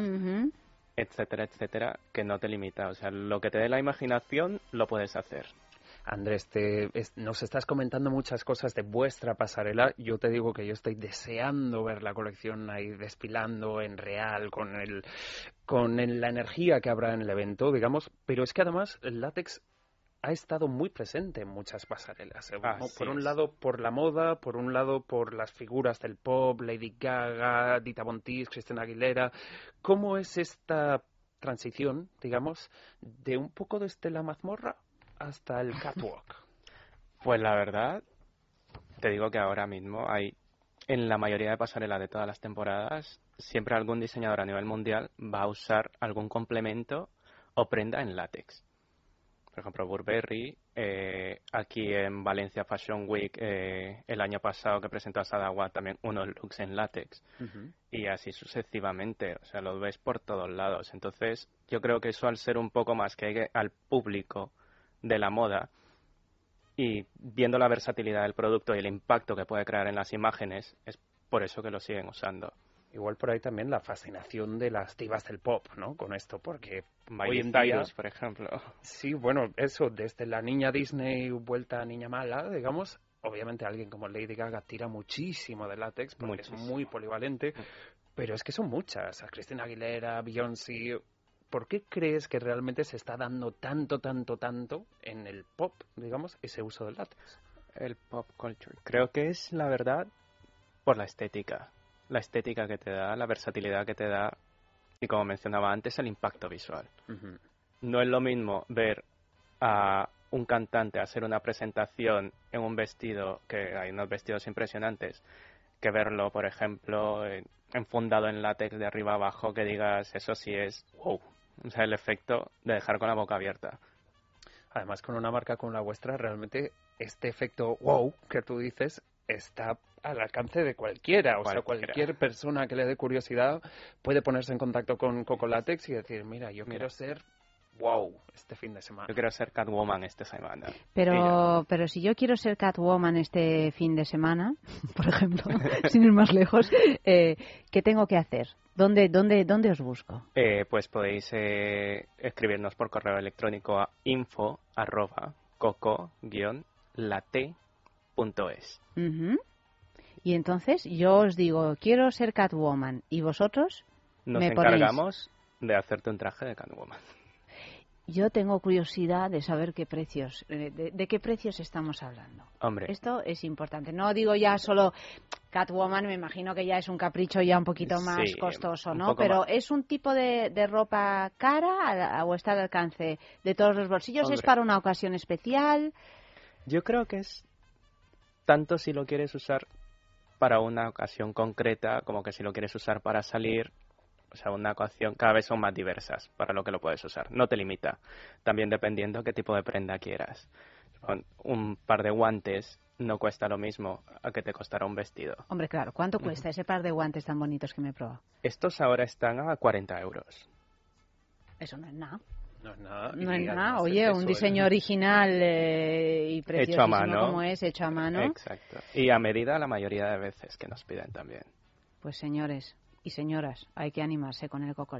etcétera, etcétera, que no te limita. O sea, lo que te dé la imaginación lo puedes hacer. Andrés, te, es- nos estás comentando muchas cosas de vuestra pasarela. Yo te digo que yo estoy deseando ver la colección ahí desfilando en real, con, el, con el- la energía que habrá en el evento, digamos. Pero es que además el látex ha estado muy presente en muchas pasarelas. eh, Así por un es. lado por la moda, por un lado por las figuras del pop, Lady Gaga, Dita Von Teese, Christina Aguilera. ¿Cómo es esta transición, digamos, de un poco desde la mazmorra hasta el catwalk? Pues la verdad, te digo que ahora mismo hay, en la mayoría de pasarelas de todas las temporadas, siempre algún diseñador a nivel mundial va a usar algún complemento o prenda en látex. Por ejemplo, Burberry, eh, aquí en Valencia Fashion Week eh, el año pasado que presentó a Sadawa también unos looks en látex y así sucesivamente, o sea, lo ves por todos lados. Entonces, yo creo que eso al ser un poco más que al público de la moda y viendo la versatilidad del producto y el impacto que puede crear en las imágenes, es por eso que lo siguen usando. Igual por ahí también la fascinación de las divas del pop, ¿no? Con esto, porque Miley hoy en día... Cyrus, por ejemplo. Sí, bueno, eso, desde la niña Disney vuelta a niña mala, digamos, obviamente alguien como Lady Gaga tira muchísimo de látex porque es muy polivalente, pero es que son muchas, a Cristina Aguilera, Beyoncé, ¿por qué crees que realmente se está dando tanto, tanto, tanto en el pop, digamos, ese uso del látex? El pop culture. Creo que es, la verdad, por la estética. La estética que te da, la versatilidad que te da y, como mencionaba antes, el impacto visual. No es lo mismo ver a un cantante hacer una presentación en un vestido, que hay unos vestidos impresionantes, que verlo, por ejemplo, en- enfundado en látex de arriba abajo, que digas, eso sí es wow. O sea, el efecto de dejar con la boca abierta. Además, con una marca como la vuestra, realmente este efecto wow que tú dices está al alcance de cualquiera. O sea, Cualquiera. cualquier persona que le dé curiosidad puede ponerse en contacto con Coco Látex y decir, mira, yo quiero ser wow este fin de semana. Yo quiero ser Catwoman esta semana. Pero, pero si yo quiero ser Catwoman este fin de semana, (laughs) por ejemplo, (laughs) sin ir más lejos, eh, ¿qué tengo que hacer? ¿Dónde, dónde, dónde os busco? Eh, pues podéis eh, escribirnos por correo electrónico a info arroba coco-late.es. Ujú. Y entonces yo os digo, quiero ser Catwoman. ¿Y vosotros? Nos me ponéis. encargamos de hacerte un traje de Catwoman. Yo tengo curiosidad de saber qué precios, eh, de, de qué precios estamos hablando. Hombre, Esto es importante. No digo ya solo Catwoman, me imagino que ya es un capricho ya un poquito más Sí, costoso, ¿no? Pero más. ¿es un tipo de, de ropa cara a- o está al alcance de todos los bolsillos? ¿Es para una ocasión especial? yo creo que es tanto si lo quieres usar para una ocasión concreta como que si lo quieres usar para salir. O sea, una ocasión cada vez son más diversas para lo que lo puedes usar. No te limita. También dependiendo qué tipo de prenda quieras. Un- Un par de guantes no cuesta lo mismo a que te costará un vestido. Hombre, claro, ¿cuánto cuesta ese par de guantes tan bonitos que me he probado? Estos ahora están a 40 euros. Eso no es nada. No es nada. No es nada. Oye, un ¿eh? diseño original eh, y preciosísimo mano. como es, hecho a mano. Exacto. Y a medida la mayoría de veces que nos piden también. Pues señores y señoras, hay que animarse con el Coco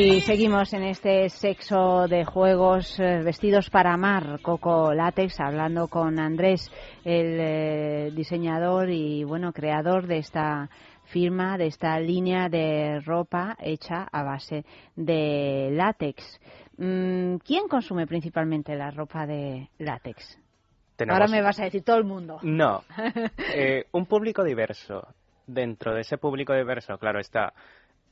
Y seguimos en este sexo de juegos eh, vestidos para amar, Coco Látex, hablando con Andrés, el eh, diseñador y bueno creador de esta firma, de esta línea de ropa hecha a base de látex. Mm, ¿Quién consume principalmente la ropa de látex? Tenemos- Ahora me vas a decir todo el mundo. No. (laughs) Eh, un público diverso. Dentro de ese público diverso, claro, está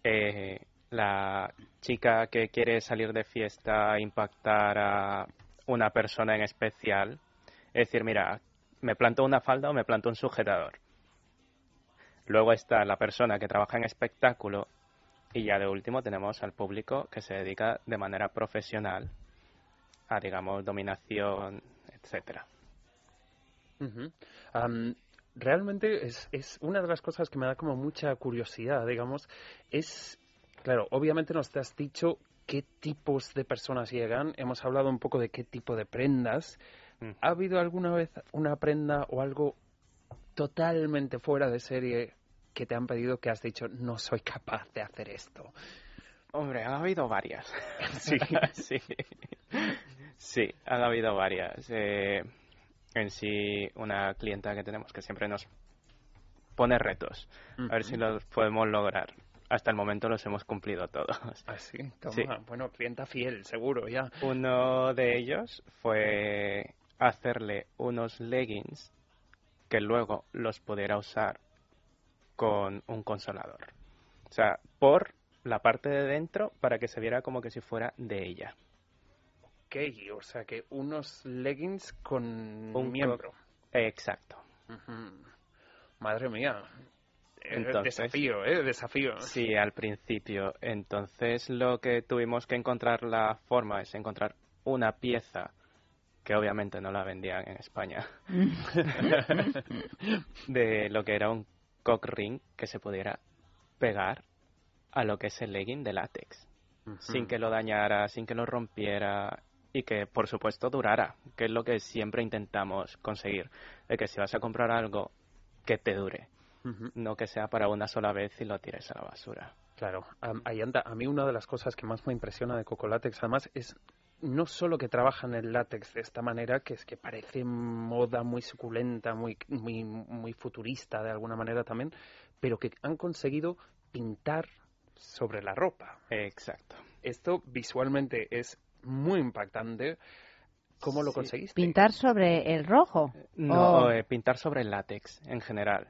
eh, la chica que quiere salir de fiesta, impactar a una persona en especial. Es decir, mira, me planto una falda o me planto un sujetador. Luego está la persona que trabaja en espectáculo y ya de último tenemos al público que se dedica de manera profesional a, digamos, dominación, etcétera. Realmente es, es una de las cosas que me da como mucha curiosidad, digamos, es, claro, obviamente nos has dicho qué tipos de personas llegan, hemos hablado un poco de qué tipo de prendas. Mm. ¿Ha habido alguna vez una prenda o algo totalmente fuera de serie que te han pedido que has dicho no soy capaz de hacer esto? Hombre, han habido varias. (laughs) Sí. sí. Sí, han habido varias. Eh, en sí, una clienta que tenemos que siempre nos pone retos. A ver si los podemos lograr. Hasta el momento los hemos cumplido todos. (laughs) Toma. Sí. Bueno, clienta fiel, seguro, ya. Uno de ellos fue hacerle unos leggings que luego los pudiera usar con un consolador. O sea, por la parte de dentro para que se viera como que si fuera de ella. Ok, o sea que unos leggings con Un miembro. Exacto. Madre mía. Eh, Entonces- desafío, ¿eh? Desafío. Sí, al principio. Entonces lo que tuvimos que encontrar la forma es encontrar una pieza que obviamente no la vendían en España, (laughs) de lo que era un cock ring que se pudiera pegar a lo que es el legging de látex, sin que lo dañara, sin que lo rompiera y que por supuesto durara, que es lo que siempre intentamos conseguir, de que si vas a comprar algo, que te dure, no que sea para una sola vez y lo tires a la basura. Claro, ahí anda. A mí una de las cosas que más me impresiona de Coco Látex, además, es no solo que trabajan el látex de esta manera, que es que parece moda muy suculenta, muy, muy, muy futurista de alguna manera también, pero que han conseguido pintar sobre la ropa. Exacto. Esto visualmente es muy impactante. ¿Cómo lo conseguiste? ¿Pintar sobre el rojo? No, eh, pintar sobre el látex en general.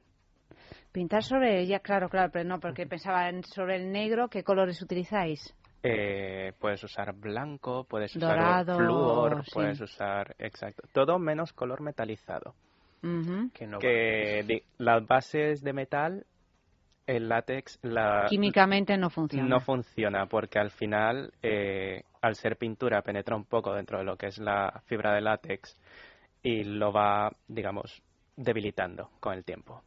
Pintar sobre, ya claro, claro, pero no, porque pensaba en sobre el negro, ¿qué colores utilizáis? Eh, puedes usar blanco, puedes usar flúor, puedes usar, exacto, todo menos color metalizado. Que, no que las bases de metal, el látex, la, químicamente no funciona. No funciona porque al final, eh, al ser pintura, penetra un poco dentro de lo que es la fibra de látex y lo va, digamos, debilitando con el tiempo.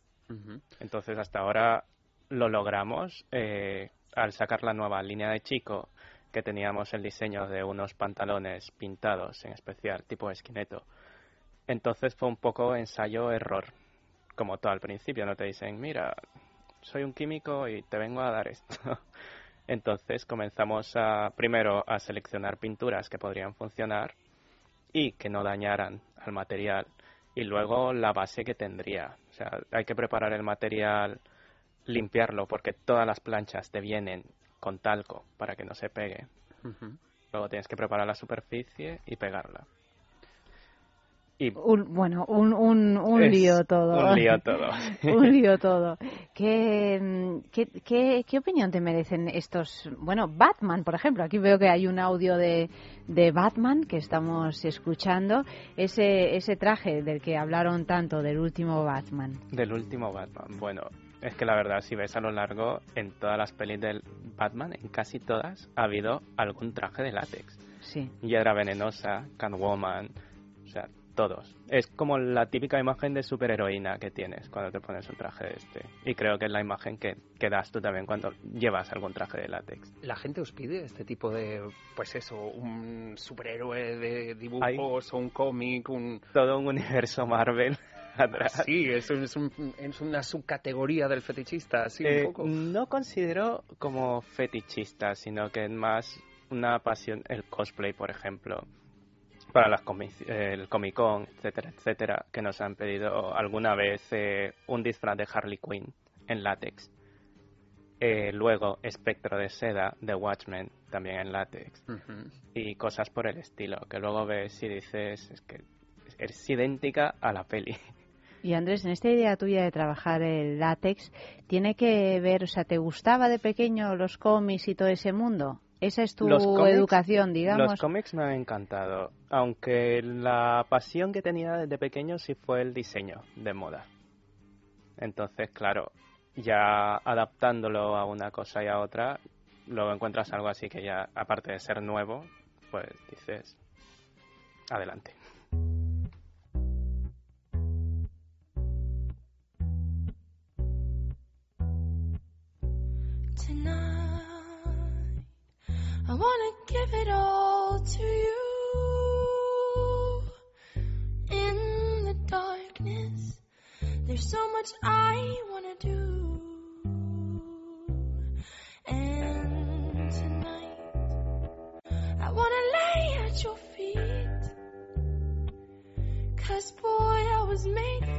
Entonces, hasta ahora lo logramos. Eh, al sacar la nueva línea de chico, que teníamos el diseño de unos pantalones pintados en especial, tipo esquineto. Entonces fue un poco ensayo-error, como todo al principio, no te dicen, mira, soy un químico y te vengo a dar esto. (laughs) Entonces comenzamos a, primero a seleccionar pinturas que podrían funcionar y que no dañaran al material y luego la base que tendría. Sea, hay que preparar el material limpiarlo porque todas las planchas te vienen con talco para que no se pegue. Luego tienes que preparar la superficie y pegarla. Y bueno, un, un, un lío todo. Un lío todo. (laughs) un lío todo. ¿Qué, qué, qué, opinión te merecen estos? Bueno, Batman, por ejemplo. Aquí veo que hay un audio de, de Batman que estamos escuchando. Ese, ese traje del que hablaron tanto, del último Batman. Del último Batman. Bueno, es que la verdad, si ves a lo largo, en todas las pelis del Batman, en casi todas, ha habido algún traje de látex. Sí. Hiedra venenosa, Catwoman, todos. Es como la típica imagen de superheroína que tienes cuando te pones un traje de este. Y creo que es la imagen que, que das tú también cuando llevas algún traje de látex. ¿La gente os pide este tipo de, pues eso, un superhéroe de dibujos o un cómic? Un... Todo un universo Marvel. (laughs) Sí, es, es, es, una subcategoría del fetichista, así un eh, poco. No considero como fetichista, sino que es más una pasión el cosplay, por ejemplo, para las el Comic Con, etcétera, etcétera, que nos han pedido alguna vez eh, un disfraz de Harley Quinn en látex. Eh, luego, espectro de seda de Watchmen, también en látex. Y cosas por el estilo, que luego ves y dices, es que es idéntica a la peli. (laughs) Y Andrés, en esta idea tuya de trabajar el látex, ¿tiene que ver, o sea, ¿te gustaba de pequeño los cómics y todo ese mundo? ¿Esa es tu educación, digamos? Los cómics me han encantado, aunque la pasión que tenía desde pequeño sí fue el diseño de moda. Entonces, claro, ya adaptándolo a una cosa y a otra, luego encuentras algo así que ya, aparte de ser nuevo, pues dices, adelante. Give it all to you. In the darkness, there's so much I wanna do. And tonight, I wanna lay at your feet. Cause boy, I was made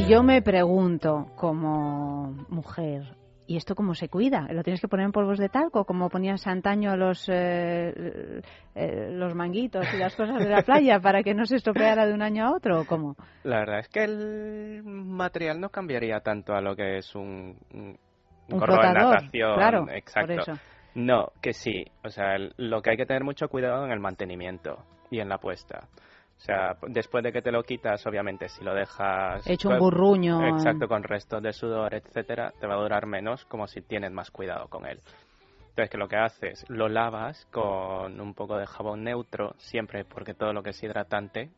Y yo me pregunto, como mujer, ¿y esto cómo se cuida? ¿Lo tienes que poner en polvos de talco, como ponías antaño los, eh, eh, los manguitos y las cosas de la playa para que no se estropeara de un año a otro? ¿o cómo? La verdad es que el material no cambiaría tanto a lo que es un, un, gorro de natación. Claro, exacto. Por eso. No, que sí. O sea, lo que hay que tener mucho cuidado en el mantenimiento y en la puesta. O sea, después de que te lo quitas, obviamente, si lo dejas... Hecho un burruño. Exacto, con restos de sudor, etcétera, te va a durar menos como si tienes más cuidado con él. Entonces, que lo que haces, lo lavas con un poco de jabón neutro, siempre porque todo lo que es hidratante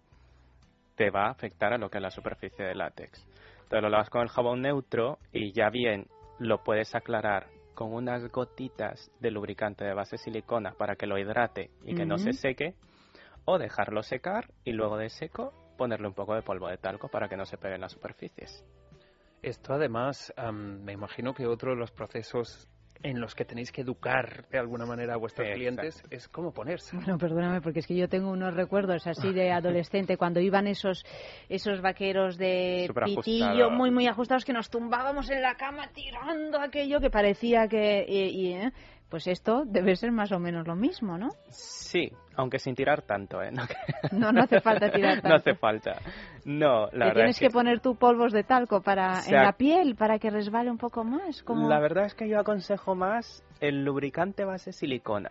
te va a afectar a lo que es la superficie de látex. Entonces, lo lavas con el jabón neutro y ya bien lo puedes aclarar con unas gotitas de lubricante de base silicona para que lo hidrate y que no se seque, o dejarlo secar y luego de seco ponerle un poco de polvo de talco para que no se peguen las superficies. Esto además, me imagino que otro de los procesos en los que tenéis que educar de alguna manera a vuestros Exacto. clientes es cómo ponerse. Bueno, perdóname, porque es que yo tengo unos recuerdos así de (laughs) adolescente, cuando iban esos esos vaqueros de Súper pitillo ajustados. muy, muy ajustados, que nos tumbábamos en la cama tirando aquello que parecía que... y- y, ¿eh? Pues esto debe ser más o menos lo mismo, ¿no? Sí, aunque sin tirar tanto, ¿eh? No, No, no hace falta tirar tanto. (laughs) no hace falta. No, la verdad tienes es que poner tu polvos de talco para O sea, en la piel para que resbale un poco más. Como... La verdad es que yo aconsejo más el lubricante base silicona,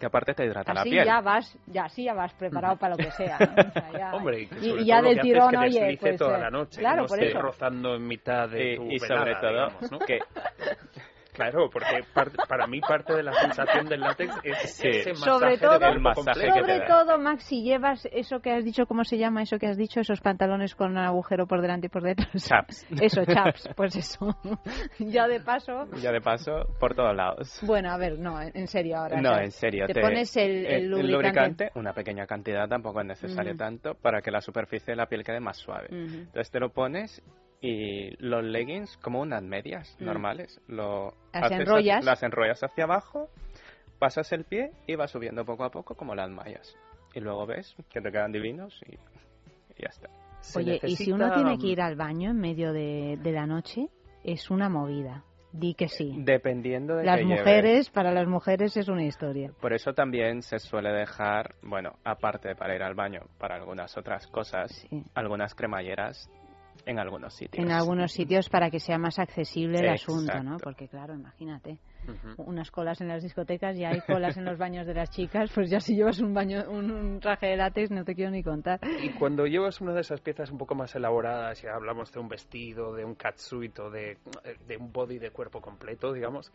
que aparte te hidrata la Así piel. ya vas, ya así ya vas preparado para lo que sea. ¿no? O sea, ya- (laughs) Hombre, y, que y- sobre y ya del tirón, es que oye, pues, toda eh, la noche, claro, que no por esté eso. rozando en mitad de Y- tu y sobre velada, todo digamos, ¿no? que (laughs) Claro, porque par- para mí parte de la sensación del látex es Sí. ese masaje Sobre todo, El masaje que sobre todo, Max, si llevas eso que has dicho, ¿cómo se llama eso que has dicho? Esos pantalones con un agujero por delante y por detrás. Chaps. (laughs) Eso, chaps, pues eso. (laughs) ya de paso. ya de paso por todos lados. Bueno, a ver, no, en serio ahora. No, o sea, en serio. Te, pones el, el lubricante. una pequeña cantidad, tampoco es necesario tanto, para que la superficie de la piel quede más suave. Entonces te lo pones y los leggings, como unas medias Mm. normales, lo Las haces enrollas. hacia- las enrollas hacia abajo, pasas el pie y vas subiendo poco a poco como las mallas. Y luego ves que te quedan divinos y, y ya está. Se Oye, y si necesita- uno tiene que ir al baño en medio de, de la noche, es una movida. Di que sí. Dependiendo de Las lleves. mujeres, para las mujeres es una historia. Por eso también se suele dejar, bueno, aparte de para ir al baño, para algunas otras cosas, Sí. algunas cremalleras en algunos sitios. En algunos sitios para que sea más accesible el asunto, ¿no? Exacto. Porque claro, imagínate, Ujú. unas colas en las discotecas y hay colas en los baños de las chicas, pues ya si llevas un baño, un, un traje de látex no te quiero ni contar. Y cuando llevas una de esas piezas un poco más elaboradas, ya hablamos de un vestido, de un catsuit o de, de un body de cuerpo completo, digamos,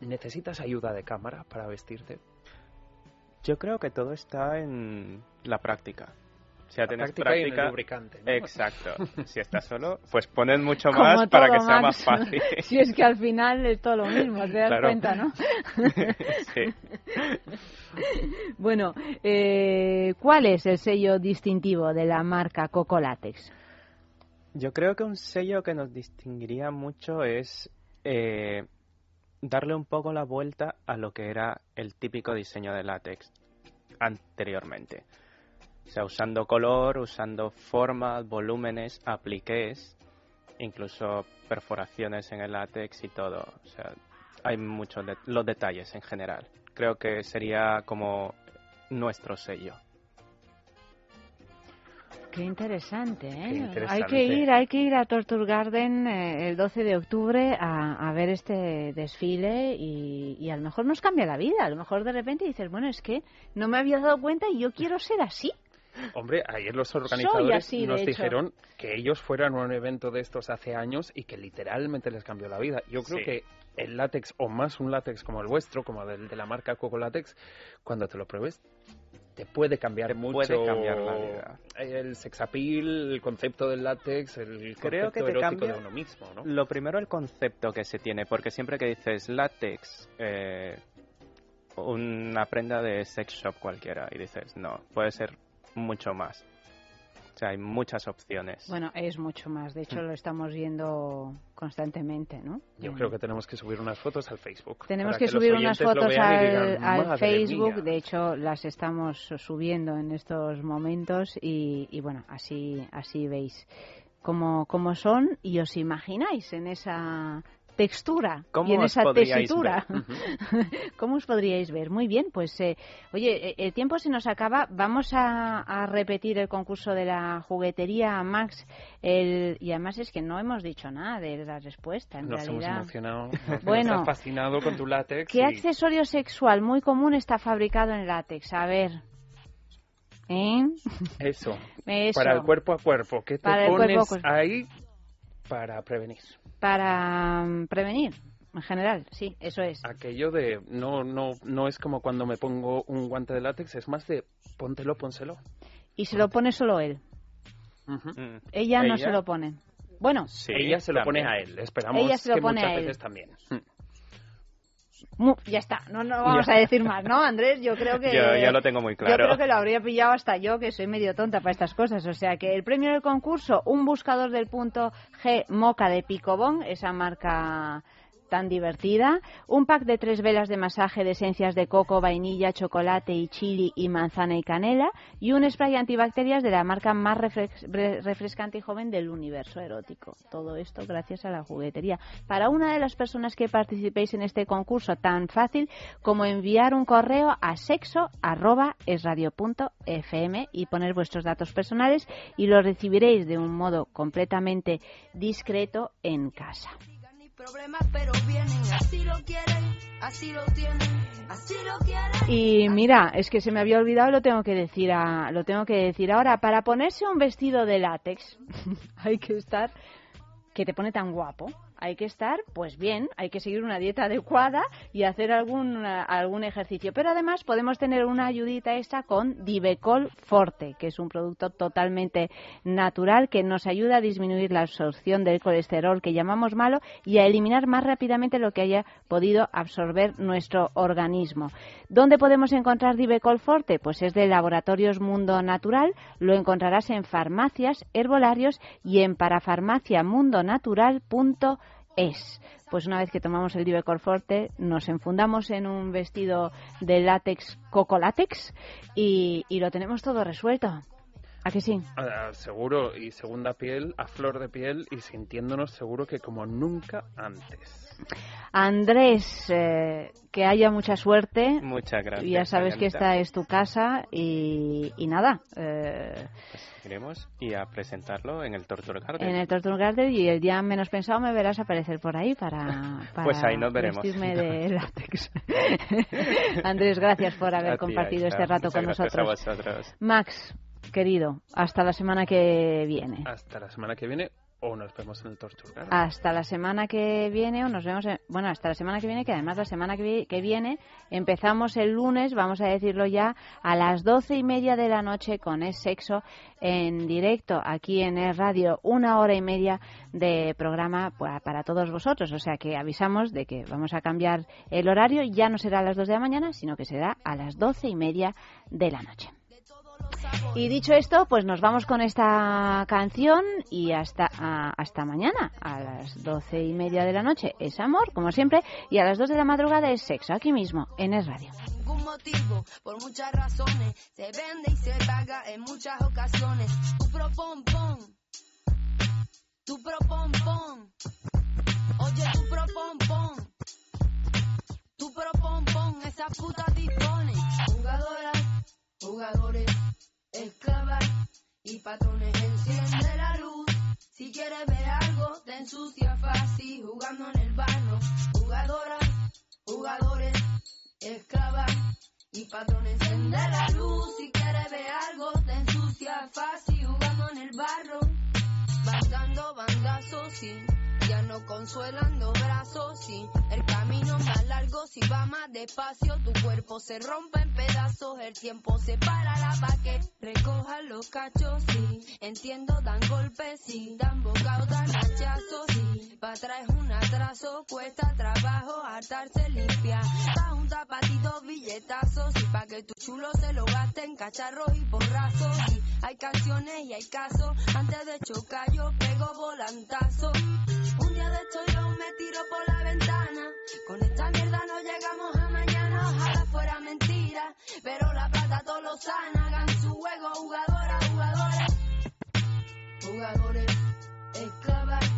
¿necesitas ayuda de cámara para vestirte? Yo creo que todo está en la práctica. Si ya tienes práctica y en el práctica, lubricante, ¿no? exacto. (laughs) Si estás solo, pues pones mucho Como más para que sea más fácil. (laughs) Si es que al final es todo lo mismo, te das Claro. cuenta, ¿no? (laughs) sí. Bueno, eh, ¿cuál es el sello distintivo de la marca Coco Látex? Yo creo que un sello que nos distinguiría mucho es eh, darle un poco la vuelta a lo que era el típico diseño de látex anteriormente. O sea, usando color, usando formas, volúmenes, apliqués, incluso perforaciones en el látex y todo. O sea, hay muchos de- los detalles en general. Creo que sería como nuestro sello. Qué interesante, ¿eh? Qué interesante. Hay que ir, hay que ir a Torture Garden eh, el 12 de octubre a, a ver este desfile y, y a lo mejor nos cambia la vida. A lo mejor de repente dices, bueno, es que no me había dado cuenta y yo quiero ser así. Hombre, ayer los organizadores así, nos hecho. dijeron que ellos fueron a un evento de estos hace años y que literalmente les cambió la vida. Yo creo Sí. que el látex, o más un látex como el vuestro, como el de la marca Coco Látex, cuando te lo pruebes, te puede cambiar Te mucho puede cambiar la vida. el sex appeal, el concepto del látex, el Creo concepto que te erótico cambia de uno mismo, ¿no? Lo primero, el concepto que se tiene, porque siempre que dices látex, eh, una prenda de sex shop cualquiera, y dices, no, puede ser mucho más. O sea, hay muchas opciones. Bueno, es mucho más. De hecho, lo estamos viendo constantemente, ¿no? Yo Eh, creo que tenemos que subir unas fotos al Facebook. Tenemos que, subir unas fotos al, digan, al "Madre Facebook. mía". De hecho, las estamos subiendo en estos momentos y, y bueno, así, así veis cómo, cómo son y os imagináis en esa textura ¿Cómo y en os esa podríais tesitura. ver? (laughs) ¿Cómo os podríais ver? Muy bien, pues eh, oye, eh, el tiempo se nos acaba. Vamos a, a repetir el concurso de la juguetería Max. El, y además es que no hemos dicho nada de la respuesta. En Nos hemos realidad. emocionado, nos Bueno. fascinado con tu látex. ¿Qué y- accesorio sexual muy común está fabricado en látex? A ver. ¿Eh? Eso. (laughs) Eso. Para el cuerpo a cuerpo. ¿Qué te Para pones cuerpo. ahí para prevenir? Para mm, prevenir, en general, sí, eso es. Aquello de no no no es como cuando me pongo un guante de látex, es más de póntelo, pónselo. Y se lo pone solo él. Ujú. Mm. Ella, no Ella- se lo pone. Bueno, Sí, Ella se lo también. pone a él. Esperamos Ella se lo que pone muchas a él. veces también. Ya está, no, no vamos a decir más, ¿no, Andrés? Yo creo que... (laughs) Yo, yo lo tengo muy Yo claro. creo que lo habría pillado hasta yo, que soy medio tonta para estas cosas. O sea que el premio del concurso, un buscador del punto G Moca de Picobón, esa marca tan divertida, un pack de tres velas de masaje de esencias de coco, vainilla, chocolate y chili y manzana y canela y un spray antibacterias de la marca más refrex- re- refrescante y joven del universo erótico. Todo esto gracias a la juguetería. Para una de las personas que participéis en este concurso tan fácil como enviar un correo a sexo@esradio.fm y poner vuestros datos personales y lo recibiréis de un modo completamente discreto en casa. Y mira, es que se me había olvidado lo tengo que decir lo tengo que decir ahora. Para ponerse un vestido de látex (laughs) hay que estar que te pone tan guapo. Hay que estar, pues bien, hay que seguir una dieta adecuada y hacer algún, algún ejercicio. Pero además podemos tener una ayudita extra con Divecol Forte, que es un producto totalmente natural que nos ayuda a disminuir la absorción del colesterol que llamamos malo y a eliminar más rápidamente lo que haya podido absorber nuestro organismo. ¿Dónde podemos encontrar Divecol Forte? Pues es de Laboratorios Mundo Natural. Lo encontrarás en farmacias, herbolarios y en parafarmaciamundonatural.es. Pues una vez que tomamos el Divecol Forte, nos enfundamos en un vestido de látex, coco látex, y, y lo tenemos todo resuelto. ¿A que sí? Ah, seguro, y segunda piel, a flor de piel y sintiéndonos seguro que como nunca antes. Andrés, eh, que haya mucha suerte. Muchas gracias. Ya sabes que esta es tu casa y, y nada. eh, Pues iremos y a presentarlo en el Torture Garden. en el Torture Garden y el día menos pensado me verás aparecer por ahí para, (laughs) para Pues ahí nos veremos. vestirme de (laughs) látex. (laughs) Andrés, gracias por A haber ti, compartido este rato Muchas con gracias nosotros. a vosotros. Max, querido, hasta la semana que viene. Hasta la semana que viene o nos vemos en el Torture Garden. Hasta la semana que viene o nos vemos, en- bueno, hasta la semana que viene, que además la semana que, vi- que viene empezamos el lunes, vamos a decirlo ya, a las doce y media de la noche con Es Sexo en directo aquí en Es Radio, una hora y media de programa para todos vosotros, o sea que avisamos de que vamos a cambiar el horario, ya no será a las dos de la mañana, sino que será a las doce y media de la noche. Y dicho esto, pues nos vamos con esta canción y hasta, hasta mañana, a las doce y media de la noche. Es amor, como siempre, y a las dos de la madrugada es sexo, aquí mismo, en Es Radio. Tu oye tu tu esclavas y patrones, enciende la luz. Si quieres ver algo, te ensucia fácil jugando en el barro. Jugadoras, jugadores, esclavas y patrones enciende la luz si quieres ver algo te ensucia fácil jugando en el barro van dando bandazos sí ya no consuelando brazos sí. El camino más largo si va más despacio tu cuerpo se rompe en pedazos el tiempo se para la pa' que recoja los cachos sí. Entiendo dan golpes sí. Dan bocados dan hachazos sí. Pa' atrás es un atraso cuesta trabajo hartarse limpia. Pa' un tapatito billetazos y pa' que tu chulo se lo gaste en cacharros y porrazos y hay canciones y hay casos antes de chocar yo pego volantazo esto yo me tiro por la ventana. Con esta mierda no llegamos a mañana ojalá fuera mentira pero la plata todo lo sana hagan su juego jugadoras jugadores jugadores esclavas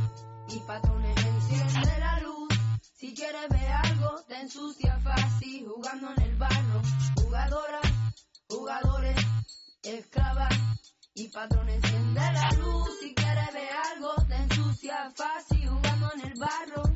y patrones enciende la luz. Si quieres ver algo te ensucia fácil jugando en el barro. Jugadoras jugadores esclavas y patrones enciende la luz. Si quieres ver algo te ensucia fácil con el barro.